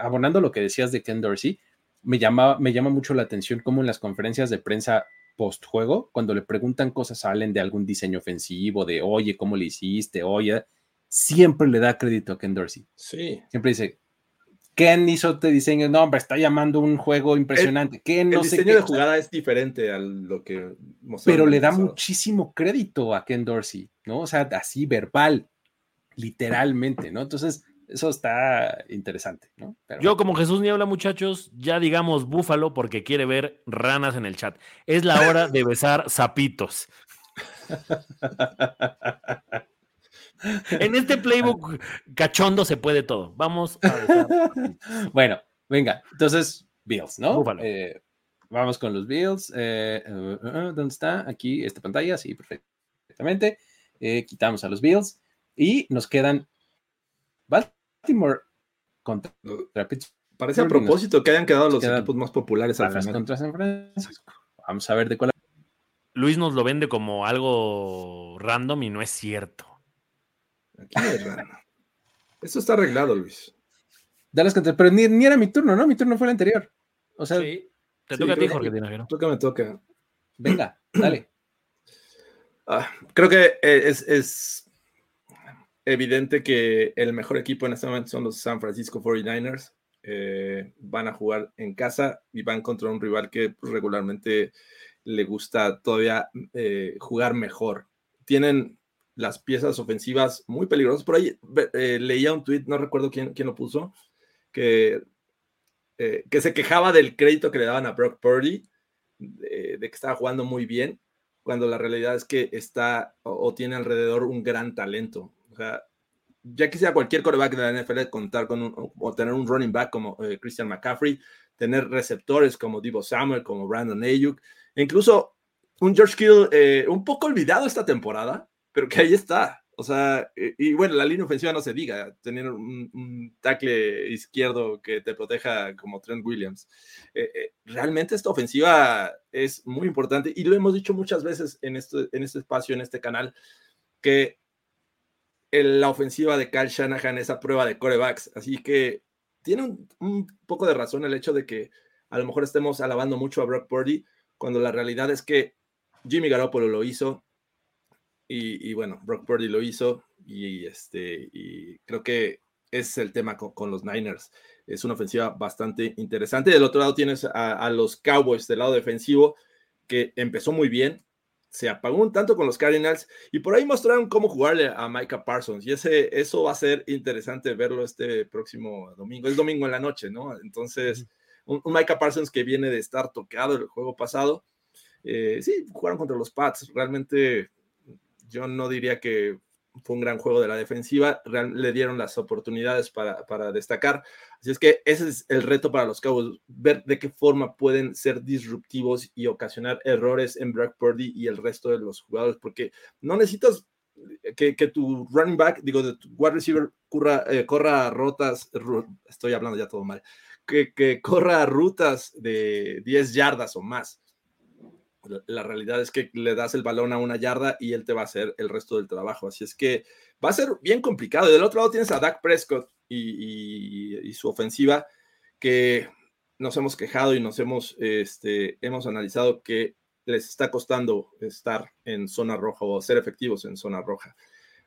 abonando lo que decías de Ken Dorsey, me llama, me llama mucho la atención cómo en las conferencias de prensa post juego, cuando le preguntan cosas, salen de algún diseño ofensivo, de oye, ¿cómo le hiciste? Oye, siempre le da crédito a Ken Dorsey. Sí. Siempre dice, Ken hizo este diseño, no, hombre, está llamando un juego impresionante. El, no el diseño de jugada es diferente a lo que Pero le da muchísimo crédito a Ken Dorsey, ¿no? O sea, así verbal, literalmente, ¿no? Entonces, eso está interesante, ¿no? Yo como Jesús Niebla, muchachos, ya digamos búfalo porque quiere ver ranas en el chat. Es la hora de besar sapitos. en este playbook cachondo se puede todo. Vamos a Bueno, venga, entonces, Bills, ¿no? Eh, vamos con los Bills. Eh, uh, uh, uh, ¿Dónde está? Aquí, esta pantalla, sí, perfectamente. Eh, quitamos a los Bills y nos quedan Baltimore contra Parece a propósito que hayan quedado los equipos más populares al final. Contra San Francisco. Vamos a ver de cuál. Luis nos lo vende como algo random y no es cierto. Aquí es raro. Eso está arreglado, Luis. Dallas contra, pero ni, era mi turno, ¿no? Mi turno fue el anterior. O sea, sí. Te toca a ti, Jorge Tinajero. Toca, me toca. Venga, dale. Ah, creo que eh, es, evidente que el mejor equipo en este momento son los San Francisco 49ers. Eh, van a jugar en casa y van contra un rival que regularmente le gusta todavía eh, jugar mejor. Tienen las piezas ofensivas muy peligrosas. Por ahí eh, leía un tweet, no recuerdo quién, quién lo puso, que, eh, que se quejaba del crédito que le daban a Brock Purdy, de, que estaba jugando muy bien, cuando la realidad es que está o, tiene alrededor un gran talento. O sea, ya quisiera cualquier coreback de la NFL contar con un, o tener un running back como eh, Christian McCaffrey, tener receptores como Divo Samuel, como Brandon Ayuk, e incluso un George Kittle un poco olvidado esta temporada, pero que ahí está. O sea, y, bueno, la línea ofensiva no se diga, tener un, tackle izquierdo que te proteja como Trent Williams. Eh, eh, realmente esta ofensiva es muy importante y lo hemos dicho muchas veces en este, en este espacio, en este canal, que la ofensiva de Kyle Shanahan es a prueba de corebacks. Así que tiene un, un, poco de razón el hecho de que a lo mejor estemos alabando mucho a Brock Purdy, cuando la realidad es que Jimmy Garoppolo lo hizo, y, bueno, Brock Purdy lo hizo y, este, y creo que es el tema con, los Niners. Es una ofensiva bastante interesante. Del otro lado tienes a, los Cowboys del lado defensivo, que empezó muy bien, se apagó un tanto con los Cardinals y por ahí mostraron cómo jugarle a Micah Parsons. Y ese, eso va a ser interesante verlo este próximo domingo. Es domingo en la noche, ¿no? Entonces, un, Micah Parsons que viene de estar tocado el juego pasado. Eh, sí, jugaron contra los Pats. Realmente yo no diría que fue un gran juego de la defensiva, le dieron las oportunidades para, destacar. Así es que ese es el reto para los Cowboys, ver de qué forma pueden ser disruptivos y ocasionar errores en Brock Purdy y el resto de los jugadores, porque no necesitas que, tu running back, digo, de tu wide receiver corra, eh, corra rotas, estoy hablando ya todo mal, que, que corra rutas de 10 yardas o más. La realidad es que le das el balón a una yarda y él te va a hacer el resto del trabajo. Así es que va a ser bien complicado. Y del otro lado tienes a Dak Prescott y, su ofensiva, que nos hemos quejado y nos hemos, este, hemos analizado que les está costando estar en zona roja o ser efectivos en zona roja.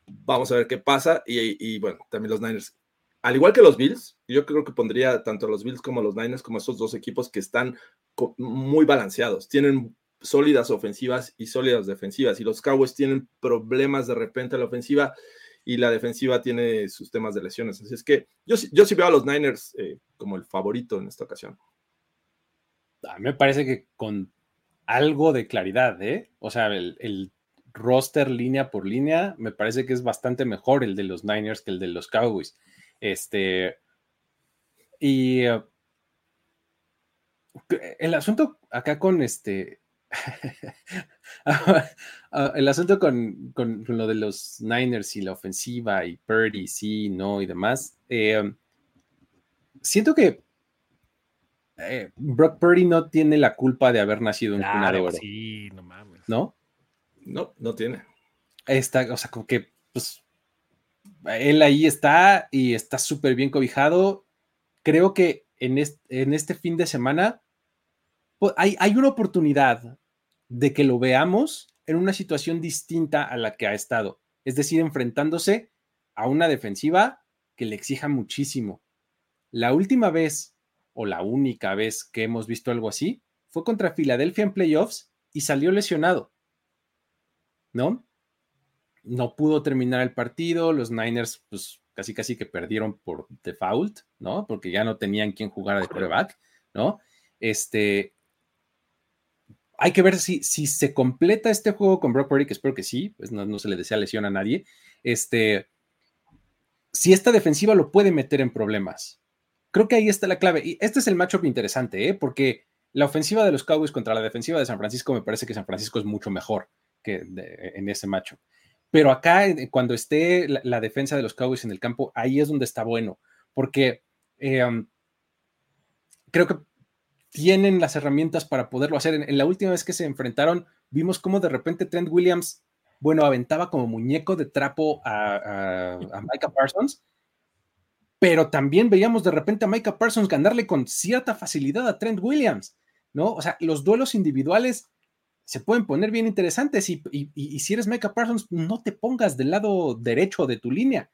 Vamos a ver qué pasa. Y, y bueno, también los Niners al igual que los Bills, yo creo que pondría tanto a los Bills como a los Niners como esos dos equipos que están muy balanceados. Tienen sólidas ofensivas y sólidas defensivas. Y los Cowboys tienen problemas de repente a la ofensiva y la defensiva tiene sus temas de lesiones. Así es que yo, yo sí veo a los Niners eh, como el favorito en esta ocasión. A mí me parece que con algo de claridad, ¿eh? O sea, el, el roster línea por línea, me parece que es bastante mejor el de los Niners que el de los Cowboys. Este. Y. Eh, el asunto acá con este. el asunto con, lo de los Niners y la ofensiva y Purdy, sí, no y demás. Eh, siento que eh, Brock Purdy no tiene la culpa de haber nacido en cuna de oro. Sí, no mames. ¿No? No, no tiene. Está, o sea, como que, pues, él ahí está y está súper bien cobijado. Creo que en este, fin de semana hay, hay, una oportunidad de que lo veamos en una situación distinta a la que ha estado. Es decir, enfrentándose a una defensiva que le exija muchísimo. La última vez o la única vez que hemos visto algo así fue contra Filadelfia en playoffs y salió lesionado. ¿No? no pudo terminar el partido, los Niners pues casi casi que perdieron por default, ¿no? Porque ya no tenían quien jugar de quarterback, ¿no? Este, hay que ver si, si se completa este juego con Brock Purdy, que espero que sí, pues no, se le desea lesión a nadie, este, si esta defensiva lo puede meter en problemas. Creo que ahí está la clave. Y este es el matchup interesante, ¿eh? Porque la ofensiva de los Cowboys contra la defensiva de San Francisco, me parece que San Francisco es mucho mejor que en ese matchup. Pero acá, cuando esté la, defensa de los Cowboys en el campo, ahí es donde está bueno, porque eh, creo que tienen las herramientas para poderlo hacer. En, la última vez que se enfrentaron, vimos cómo de repente Trent Williams, bueno, aventaba como muñeco de trapo a, Micah Parsons, pero también veíamos de repente a Micah Parsons ganarle con cierta facilidad a Trent Williams, ¿no? O sea, los duelos individuales se pueden poner bien interesantes y, si eres Micah Parsons, no te pongas del lado derecho de tu línea.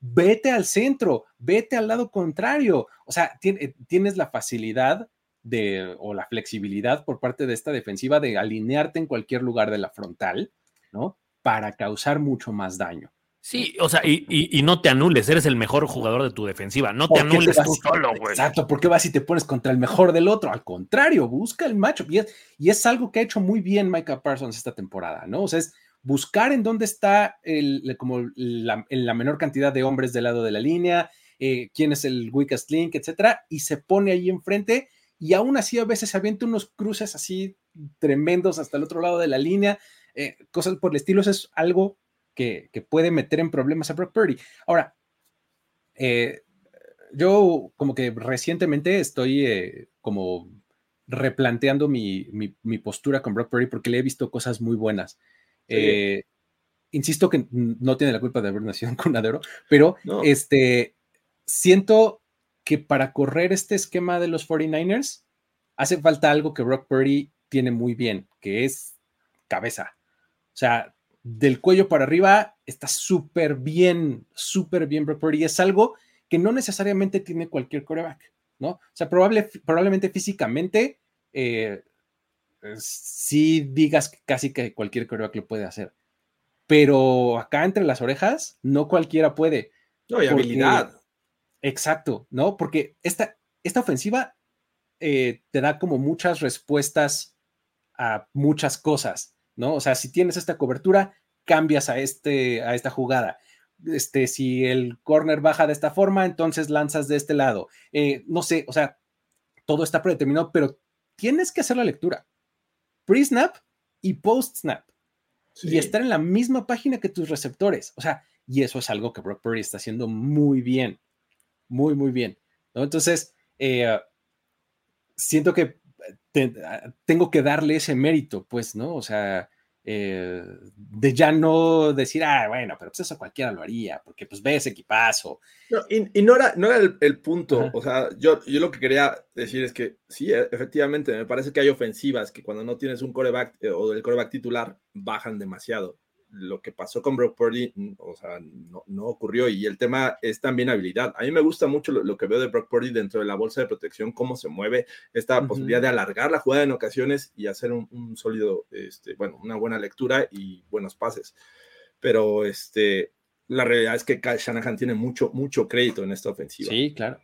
Vete al centro, vete al lado contrario. O sea, eh, tienes la facilidad de, o la flexibilidad por parte de esta defensiva de alinearte en cualquier lugar de la frontal, ¿no? Para causar mucho más daño. Sí, o sea, y, no te anules, eres el mejor jugador de tu defensiva, no te anules tú solo, güey. Exacto, ¿por qué vas y te pones contra el mejor del otro? Al contrario, busca el macho. Y es, y es algo que ha hecho muy bien Micah Parsons esta temporada, ¿no? O sea, es buscar en dónde está el, como la, la menor cantidad de hombres del lado de la línea, eh, quién es el weakest link, etcétera, y se pone ahí enfrente y aún así a veces se avienta unos cruces así tremendos hasta el otro lado de la línea, eh, cosas por el estilo, es algo que, puede meter en problemas a Brock Purdy. Ahora, eh, yo como que recientemente estoy como replanteando mi, postura con Brock Purdy porque le he visto cosas muy buenas. Eh, insisto que no tiene la culpa de haber nacido en Cunadero, pero este, siento que para correr este esquema de los 49ers hace falta algo que Brock Purdy tiene muy bien, que es cabeza. O sea, del cuello para arriba está súper bien, súper bien Brock Purdy. Es algo que no necesariamente tiene cualquier coreback, ¿no? O sea, probable, probablemente físicamente eh, sí digas que casi que cualquier coreback lo puede hacer. Pero acá entre las orejas, no cualquiera puede. No, hay habilidad. Exacto, ¿no? Porque esta, esta ofensiva eh, te da como muchas respuestas a muchas cosas. ¿no? O sea, si tienes esta cobertura, cambias a, este, a esta jugada. Este, si el corner baja de esta forma, entonces lanzas de este lado. Eh, no sé, o sea, todo está predeterminado, pero tienes que hacer la lectura. Pre-snap y post-snap. Y estar en la misma página que tus receptores. O sea, y eso es algo que Brock Purdy está haciendo muy bien. Muy, muy bien. ¿no? Entonces, eh, siento que tengo que darle ese mérito, pues, ¿no? O sea, eh, de ya no decir, ah, bueno, pero pues eso cualquiera lo haría, porque pues ve ese equipazo. y, no era, no era el, punto, o sea, yo, yo lo que quería decir es que sí, e, efectivamente, me parece que hay ofensivas que cuando no tienes un coreback eh, o el coreback titular bajan demasiado lo que pasó con Brock Purdy, mm, o sea, no, ocurrió y el tema es también habilidad. A mí me gusta mucho lo, que veo de Brock Purdy dentro de la bolsa de protección, cómo se mueve, esta posibilidad de alargar la jugada en ocasiones y hacer un, sólido, este, bueno, una buena lectura y buenos pases. Pero este, la realidad es que Kyle Shanahan tiene mucho, mucho crédito en esta ofensiva. Sí, claro.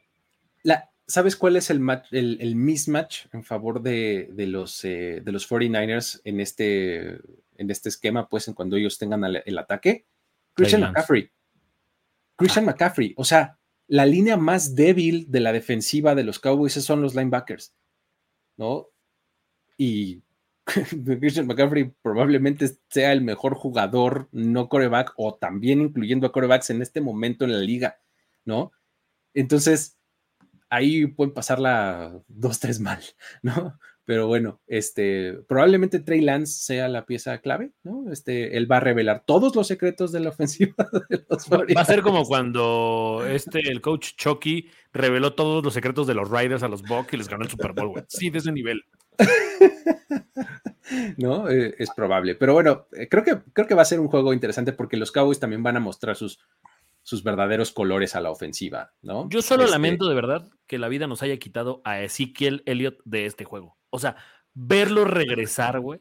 La, ¿Sabes cuál es el, el, mismatch en favor de, los, eh, de los 49ers en este en este esquema, pues en cuando ellos tengan el, ataque, Christian McCaffrey. Christian McCaffrey, o sea, la línea más débil de la defensiva de los Cowboys son los linebackers, ¿no? Y Christian McCaffrey probablemente sea el mejor jugador no coreback o también incluyendo a corebacks en este momento en la liga, ¿no? Entonces, ahí pueden pasarla dos, tres mal, ¿no? Pero bueno, este, probablemente Trey Lance sea la pieza clave, ¿no? Este, él va a revelar todos los secretos de la ofensiva de los Va a ser como cuando este, el coach Chucky reveló todos los secretos de los Riders a los Bucks y les ganó el Super Bowl, güey. Sí, de ese nivel. no, eh, es probable. Pero bueno, eh, creo, que, creo que va a ser un juego interesante porque los Cowboys también van a mostrar sus, sus verdaderos colores a la ofensiva, ¿no? Yo solo este lamento de verdad que la vida nos haya quitado a Ezekiel Elliott de este juego. O sea, verlo regresar, güey,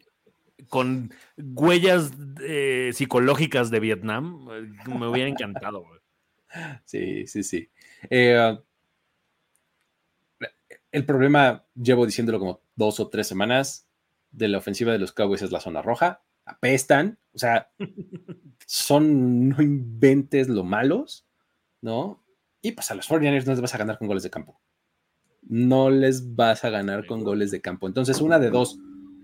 con huellas eh, psicológicas de Vietnam, eh, me hubiera encantado, güey. Sí, sí, sí. Eh, el problema, llevo diciéndolo como dos o tres semanas, de la ofensiva de los Cowboys es la zona roja. Apestan, o sea, son, no inventes lo malos, ¿no? Y pues a los 49ers no les vas a ganar con goles de campo no les vas a ganar con goles de campo. Entonces, una de dos,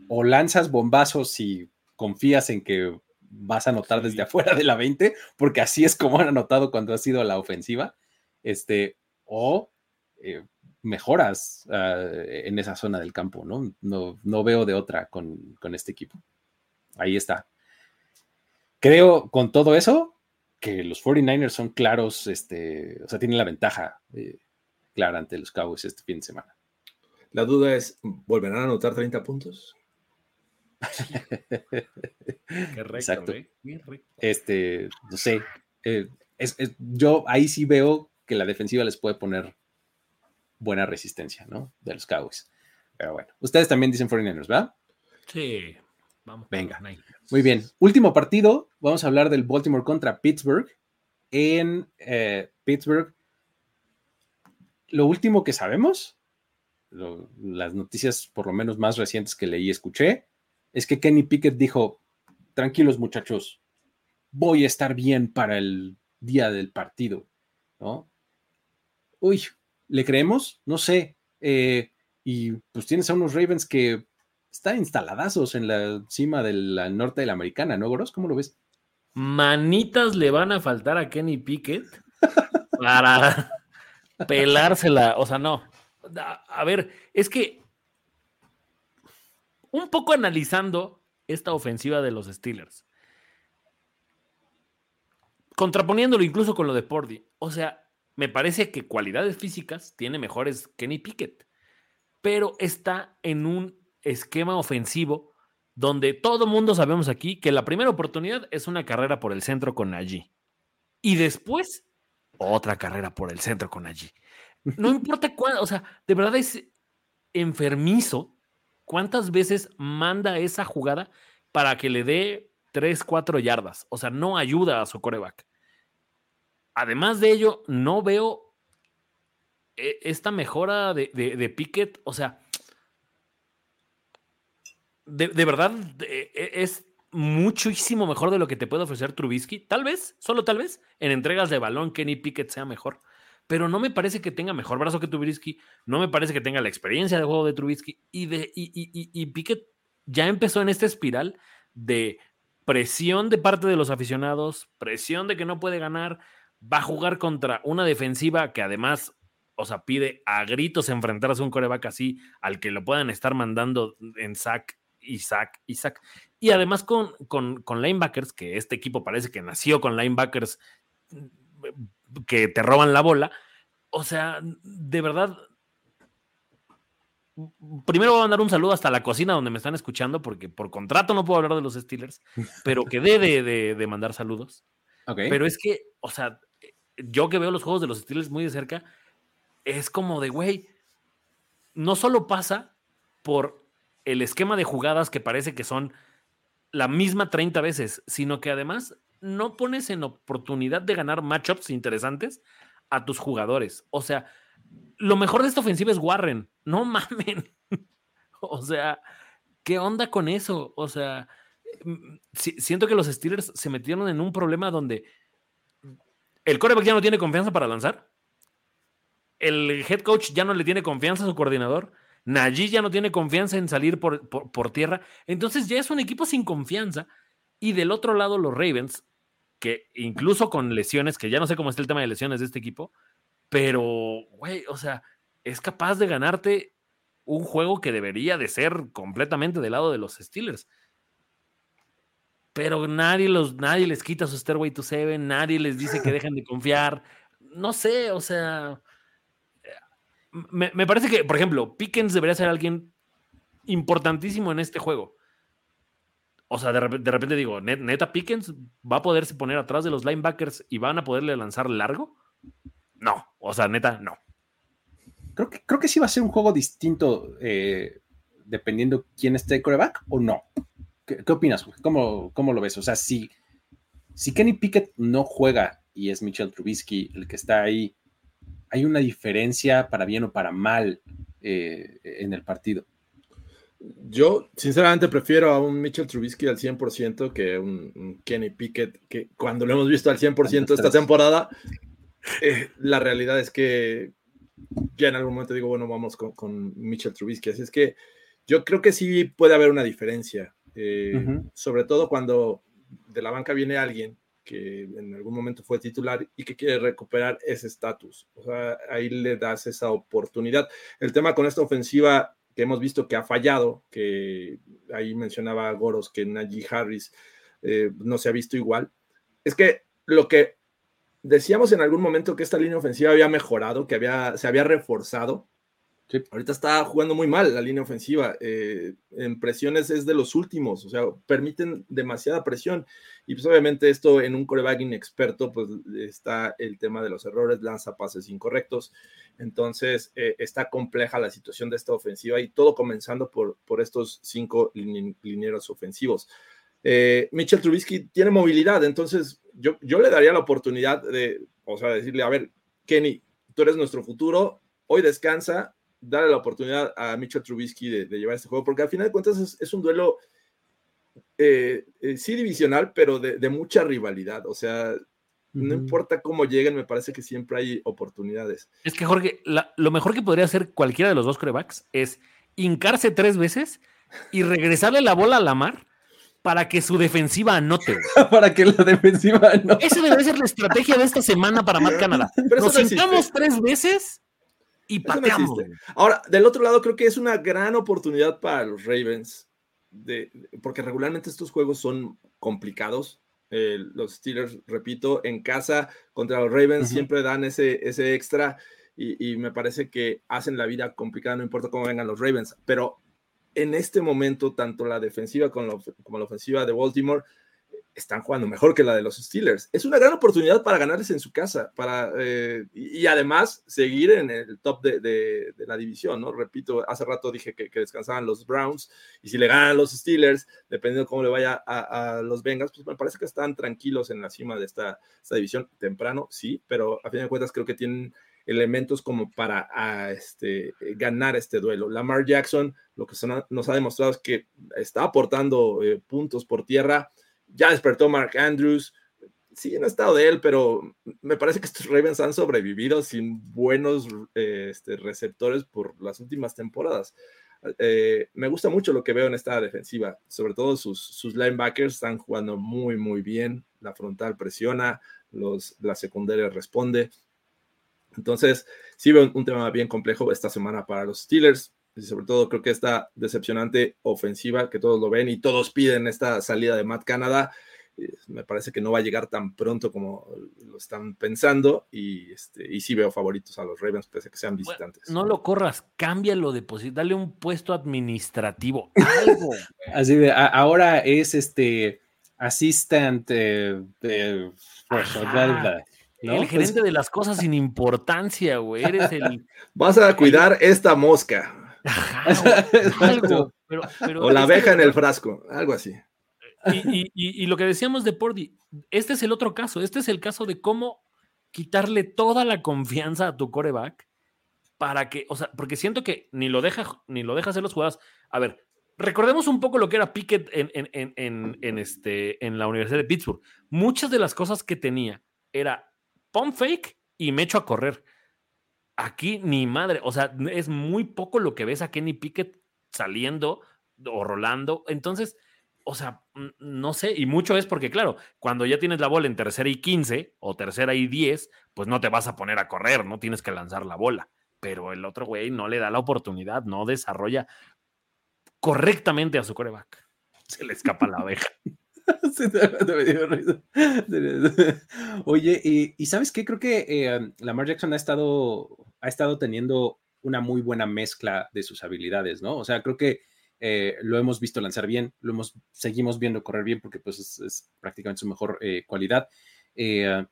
o lanzas bombazos y confías en que vas a anotar desde afuera de la 20, porque así es como han anotado cuando ha sido la ofensiva, este, o eh, mejoras ah, en esa zona del campo, ¿no? No, veo de otra con, este equipo. Ahí está. Creo con todo eso que los 49ers son claros, este, o sea, tienen la ventaja. Eh, ante los Cowboys este fin de semana. La duda es, ¿volverán a anotar 30 puntos? Qué Exacto. Este, no sé. Eh, yo ahí sí veo que la defensiva les puede poner buena resistencia, ¿no? De los Cowboys. Pero bueno, ustedes también dicen 49ers, ¿verdad? Sí, vamos. Venga. Muy bien. Último partido. Vamos a hablar del Baltimore contra Pittsburgh. En eh, Pittsburgh lo último que sabemos, las noticias por lo menos más recientes que leí y escuché, es que Kenny Pickett dijo, tranquilos muchachos, voy a estar bien para el día del partido, ¿no? Uy, ¿le creemos? No sé. Eh, y pues tienes a unos Ravens que están instaladazos en la cima del norte de la americana, ¿no, Goros? ¿Cómo lo ves? Manitas le van a faltar a Kenny Pickett para pelársela, o sea, no. A ver, es que un poco analizando esta ofensiva de los Steelers, contraponiéndolo incluso con lo de Pordy, o sea, me parece que cualidades físicas tiene mejores Kenny Pickett, pero está en un esquema ofensivo donde todo mundo sabemos aquí que la primera oportunidad es una carrera por el centro con allí y después otra carrera por el centro con allí. No importa cuánto, o sea, de verdad es enfermizo cuántas veces manda esa jugada para que le dé 3, 4 yardas. O sea, no ayuda a su coreback. Además de ello, no veo e, esta mejora de, de, Pickett. O sea, de, de verdad e, e, es muchísimo mejor de lo que te puede ofrecer Trubisky. Tal vez, solo tal vez, en entregas de balón, Kenny Pickett sea mejor. Pero no me parece que tenga mejor brazo que Trubisky. No me parece que tenga la experiencia de juego de Trubisky. Y, de, y, Pickett ya empezó en esta espiral de presión de parte de los aficionados, presión de que no puede ganar. Va a jugar contra una defensiva que además o sea, pide a gritos enfrentarse a un coreback así, al que lo puedan estar mandando en sack y sack y además con, con, con linebackers, que este equipo parece que nació con linebackers mm, que te roban la bola. O sea, de verdad, primero voy a mandar un saludo hasta la cocina donde me están escuchando, porque por contrato no puedo hablar de los Steelers, pero quedé de, de, mandar saludos. Pero es que, o sea, yo que veo los juegos de los Steelers muy de cerca, es como de, güey, no solo pasa por el esquema de jugadas que parece que son la misma 30 veces, sino que además no pones en oportunidad de ganar matchups interesantes a tus jugadores. O sea, lo mejor de esta ofensiva es Warren. No mamen. o sea, ¿qué onda con eso? O sea, mm, siento que los Steelers se metieron en un problema donde el coreback ya no tiene confianza para lanzar. El head coach ya no le tiene confianza a su coordinador. Najee ya no tiene confianza en salir por, por, tierra. Entonces ya es un equipo sin confianza. Y del otro lado, los Ravens, que incluso con lesiones, que ya no sé cómo está el tema de lesiones de este equipo, pero, güey, o sea, es capaz de ganarte un juego que debería de ser completamente del lado de los Steelers. Pero nadie, los, nadie les quita su Stairway to Seven, nadie les dice que dejen de confiar. No sé, o sea, me, me parece que, por ejemplo, Pickens debería ser alguien importantísimo en este juego. O sea, de repente, de digo, neta, Pickens va a poderse poner atrás de los linebackers y van a poderle lanzar largo. No, o sea, neta, no. Creo que, creo que sí va a ser un juego distinto eh, dependiendo quién esté coreback o no. ¿Qué, opinas? ¿Cómo, ¿Cómo, lo ves? O sea, si, si Kenny Pickett no juega y es Mitchell Trubisky el que está ahí, ¿hay una diferencia para bien o para mal eh, en el partido? Yo, sinceramente, prefiero a un Mitchell Trubisky al 100% que un, un Kenny Pickett, que cuando lo hemos visto al 100% esta temporada, eh, la realidad es que ya en algún momento digo, bueno, vamos con, con, Mitchell Trubisky. Así es que yo creo que sí puede haber una diferencia, eh, sobre todo cuando de la banca viene alguien que en algún momento fue titular y que quiere recuperar ese estatus. O sea, ahí le das esa oportunidad. El tema con esta ofensiva que hemos visto que ha fallado, que ahí mencionaba Goros que Najee Harris eh, no se ha visto igual, es que lo que decíamos en algún momento que esta línea ofensiva había mejorado, que había, se había reforzado. Ahorita está jugando muy mal la línea ofensiva. Eh, en presiones es de los últimos, o sea, permiten demasiada presión. Y pues obviamente esto en un coreback inexperto, pues está el tema de los errores, lanza pases incorrectos. Entonces eh, está compleja la situación de esta ofensiva y todo comenzando por, por estos cinco linieros ofensivos. Eh, Mitchell Trubisky tiene movilidad, entonces yo, yo le daría la oportunidad de, o sea, decirle, a ver, Kenny, tú eres nuestro futuro, hoy descansa, dale la oportunidad a Mitchell Trubisky de, llevar este juego, porque al final de cuentas es, un duelo, eh, eh, sí divisional, pero de, mucha rivalidad, o sea, no importa cómo lleguen, me parece que siempre hay oportunidades. Es que Jorge, lo mejor que podría hacer cualquiera de los dos corebacks es hincarse tres veces y regresarle la bola a la mar para que su defensiva anote. para que la defensiva anote. Esa debe ser la estrategia de esta semana para Matt Canadá. Nos sentamos tres veces y pateamos. Ahora, del otro lado, creo que es una gran oportunidad para los Ravens, de, porque regularmente estos juegos son complicados. los Steelers, repito, en casa contra los Ravens siempre dan ese, ese extra y, y me parece que hacen la vida complicada, no importa cómo vengan los Ravens, pero en este momento, tanto la defensiva como la, ofensiva de Baltimore están jugando mejor que la de los Steelers. Es una gran oportunidad para ganarles en su casa, para, eh, y, además seguir en el top de, la división, ¿no? Repito, hace rato dije que, descansaban los Browns, y si le ganan los Steelers, dependiendo de cómo le vaya a, los Bengals, pues me parece que están tranquilos en la cima de esta, división temprano, sí, pero a fin de cuentas creo que tienen elementos como para este, ganar este duelo. Lamar Jackson lo que nos ha demostrado es que está aportando eh, puntos por tierra. Ya despertó Mark Andrews. Sí, no ha estado de él, pero me parece que estos Ravens han sobrevivido sin buenos este, receptores por las últimas temporadas. Eh, me gusta mucho lo que veo en esta defensiva, sobre todo sus, linebackers están jugando muy, muy bien. La frontal presiona, los, la secundaria responde. Entonces, sí veo un, tema bien complejo esta semana para los Steelers. Y sobre todo creo que esta decepcionante ofensiva que todos lo ven y todos piden esta salida de Matt Canada me parece que no va a llegar tan pronto como lo están pensando y, este, y sí veo favoritos a los Ravens pese a que sean visitantes. no lo corras, cámbialo, deposit, dale un puesto administrativo, algo. Así de, ahora es este assistant eh, El gerente de las cosas sin importancia, güey. Eres el. Vas a cuidar esta mosca. o la abeja en el frasco, algo así. Y, lo que decíamos de Pordy, este es el otro caso. Este es el caso de cómo quitarle toda la confianza a tu coreback para que, o sea, porque siento que ni lo deja, ni lo deja hacer los jugadas. A ver, recordemos un poco lo que era Pickett en, en, este, en la Universidad de Pittsburgh. Muchas de las cosas que tenía era pump fake y me echo a correr. Aquí ni madre, o sea, es muy poco lo que ves a Kenny Pickett saliendo o rolando. Entonces, o sea, no sé, y mucho es porque, claro, cuando ya tienes la bola en tercera y 15 o tercera y 10, pues no te vas a poner a correr, no tienes que lanzar la bola. Pero el otro güey no le da la oportunidad, no desarrolla correctamente a su coreback. Se le escapa la abeja. Oye, y, sabes qué? Creo que eh, Lamar Jackson ha estado, ha estado teniendo una muy buena mezcla de sus habilidades, ¿no? O sea, creo que eh, lo hemos visto lanzar bien, lo hemos, seguimos viendo correr bien porque pues es, prácticamente su mejor eh, cualidad. Eh,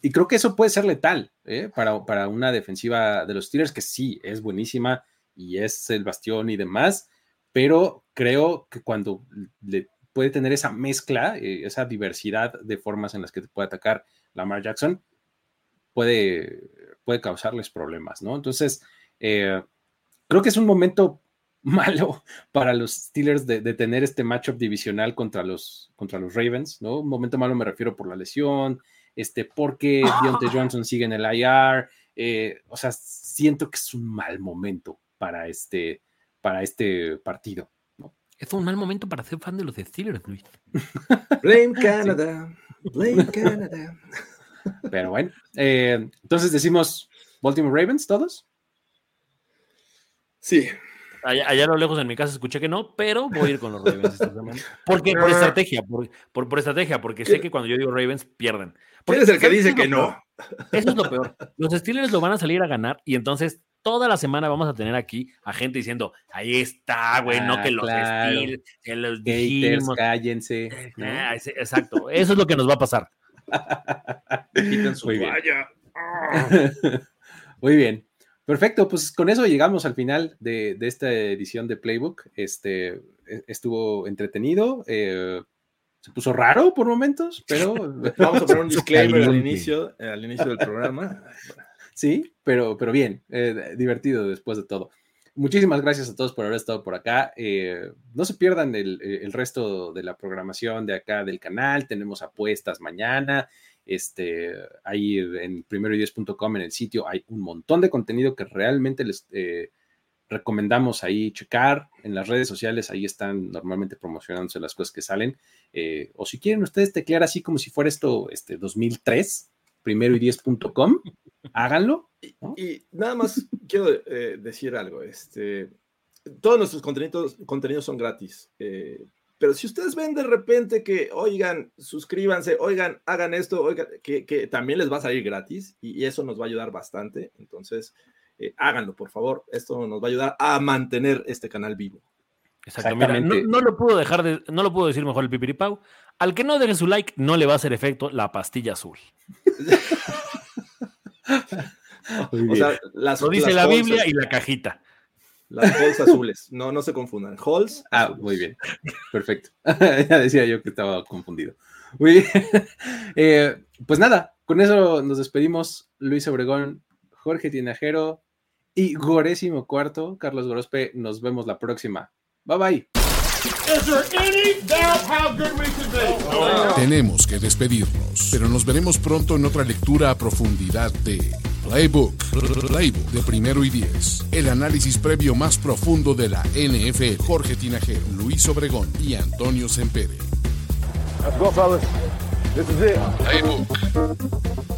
y creo que eso puede ser letal para, para, una defensiva de los Steelers que sí es buenísima y es el bastión y demás, pero creo que cuando le puede tener esa mezcla, esa diversidad de formas en las que te puede atacar Lamar Jackson, puede, puede causarles problemas, ¿no? Entonces, creo que es un momento malo para los Steelers de, tener este matchup divisional contra los, contra los Ravens, ¿no? Un momento malo me refiero por la lesión, este, porque Deontay Johnson sigue en el IR, eh, o sea, siento que es un mal momento para este, para este partido. ¿no? Es un mal momento para ser fan de los Steelers, Luis. Blame Canada, blame Canada. Pero bueno, eh, entonces decimos Baltimore Ravens, todos. Sí, Allá, a lo lejos en mi casa escuché que no, pero voy a ir con los Ravens esta semana. Porque, por estrategia, por, por, estrategia, porque sé que cuando yo digo Ravens, pierden. ¿Quién es el que dice que no? Eso es lo peor. Los Steelers lo van a salir a ganar y entonces toda la semana vamos a tener aquí a gente diciendo, ahí está, güey, no ah, que los Steelers, que los dijimos. cállense. Ah, exacto, eso es lo que nos va a pasar. Muy bien. Muy bien. Perfecto, pues con eso llegamos al final de, esta edición de Playbook. Este e, estuvo entretenido, eh, se puso raro por momentos, pero vamos a poner un disclaimer al inicio, al inicio del programa. Sí, pero, pero bien, eh, divertido después de todo. Muchísimas gracias a todos por haber estado por acá. Eh, no se pierdan el, el, resto de la programación de acá del canal. Tenemos apuestas mañana. Este, ahí en primeroideas.com en el sitio hay un montón de contenido que realmente les eh, recomendamos ahí checar. En las redes sociales ahí están normalmente promocionándose las cosas que salen. Eh, o si quieren ustedes teclear así como si fuera esto este 2003, primeroideas.com, háganlo. Y, nada más quiero eh, decir algo. Este, todos nuestros contenidos, contenidos son gratis. Pero si ustedes ven de repente que, oigan, suscríbanse, oigan, hagan esto, oigan, que, también les va a salir gratis y, eso nos va a ayudar bastante. Entonces, eh, háganlo, por favor. Esto nos va a ayudar a mantener este canal vivo. Exactamente. No, lo puedo dejar de, no lo puedo decir mejor el pipiripau. Al que no deje su like, no le va a hacer efecto la pastilla azul. O sea, lo dice la Biblia y la cajita. Las halls azules, no, no se confundan. Halls. Ah, muy bien. Perfecto. ya decía yo que estaba confundido. Muy eh, pues nada, con eso nos despedimos. Luis Obregón, Jorge Tinajero y Gorésimo Cuarto, Carlos Gorospe. Nos vemos la próxima. Bye bye. Tenemos que despedirnos, pero nos veremos pronto en otra lectura a profundidad de Playbook, Playbook de primero y diez. El análisis previo más profundo de la NFL. Jorge Tinajero, Luis Obregón y Antonio Sempere. Let's go, fellas. This is it. Playbook.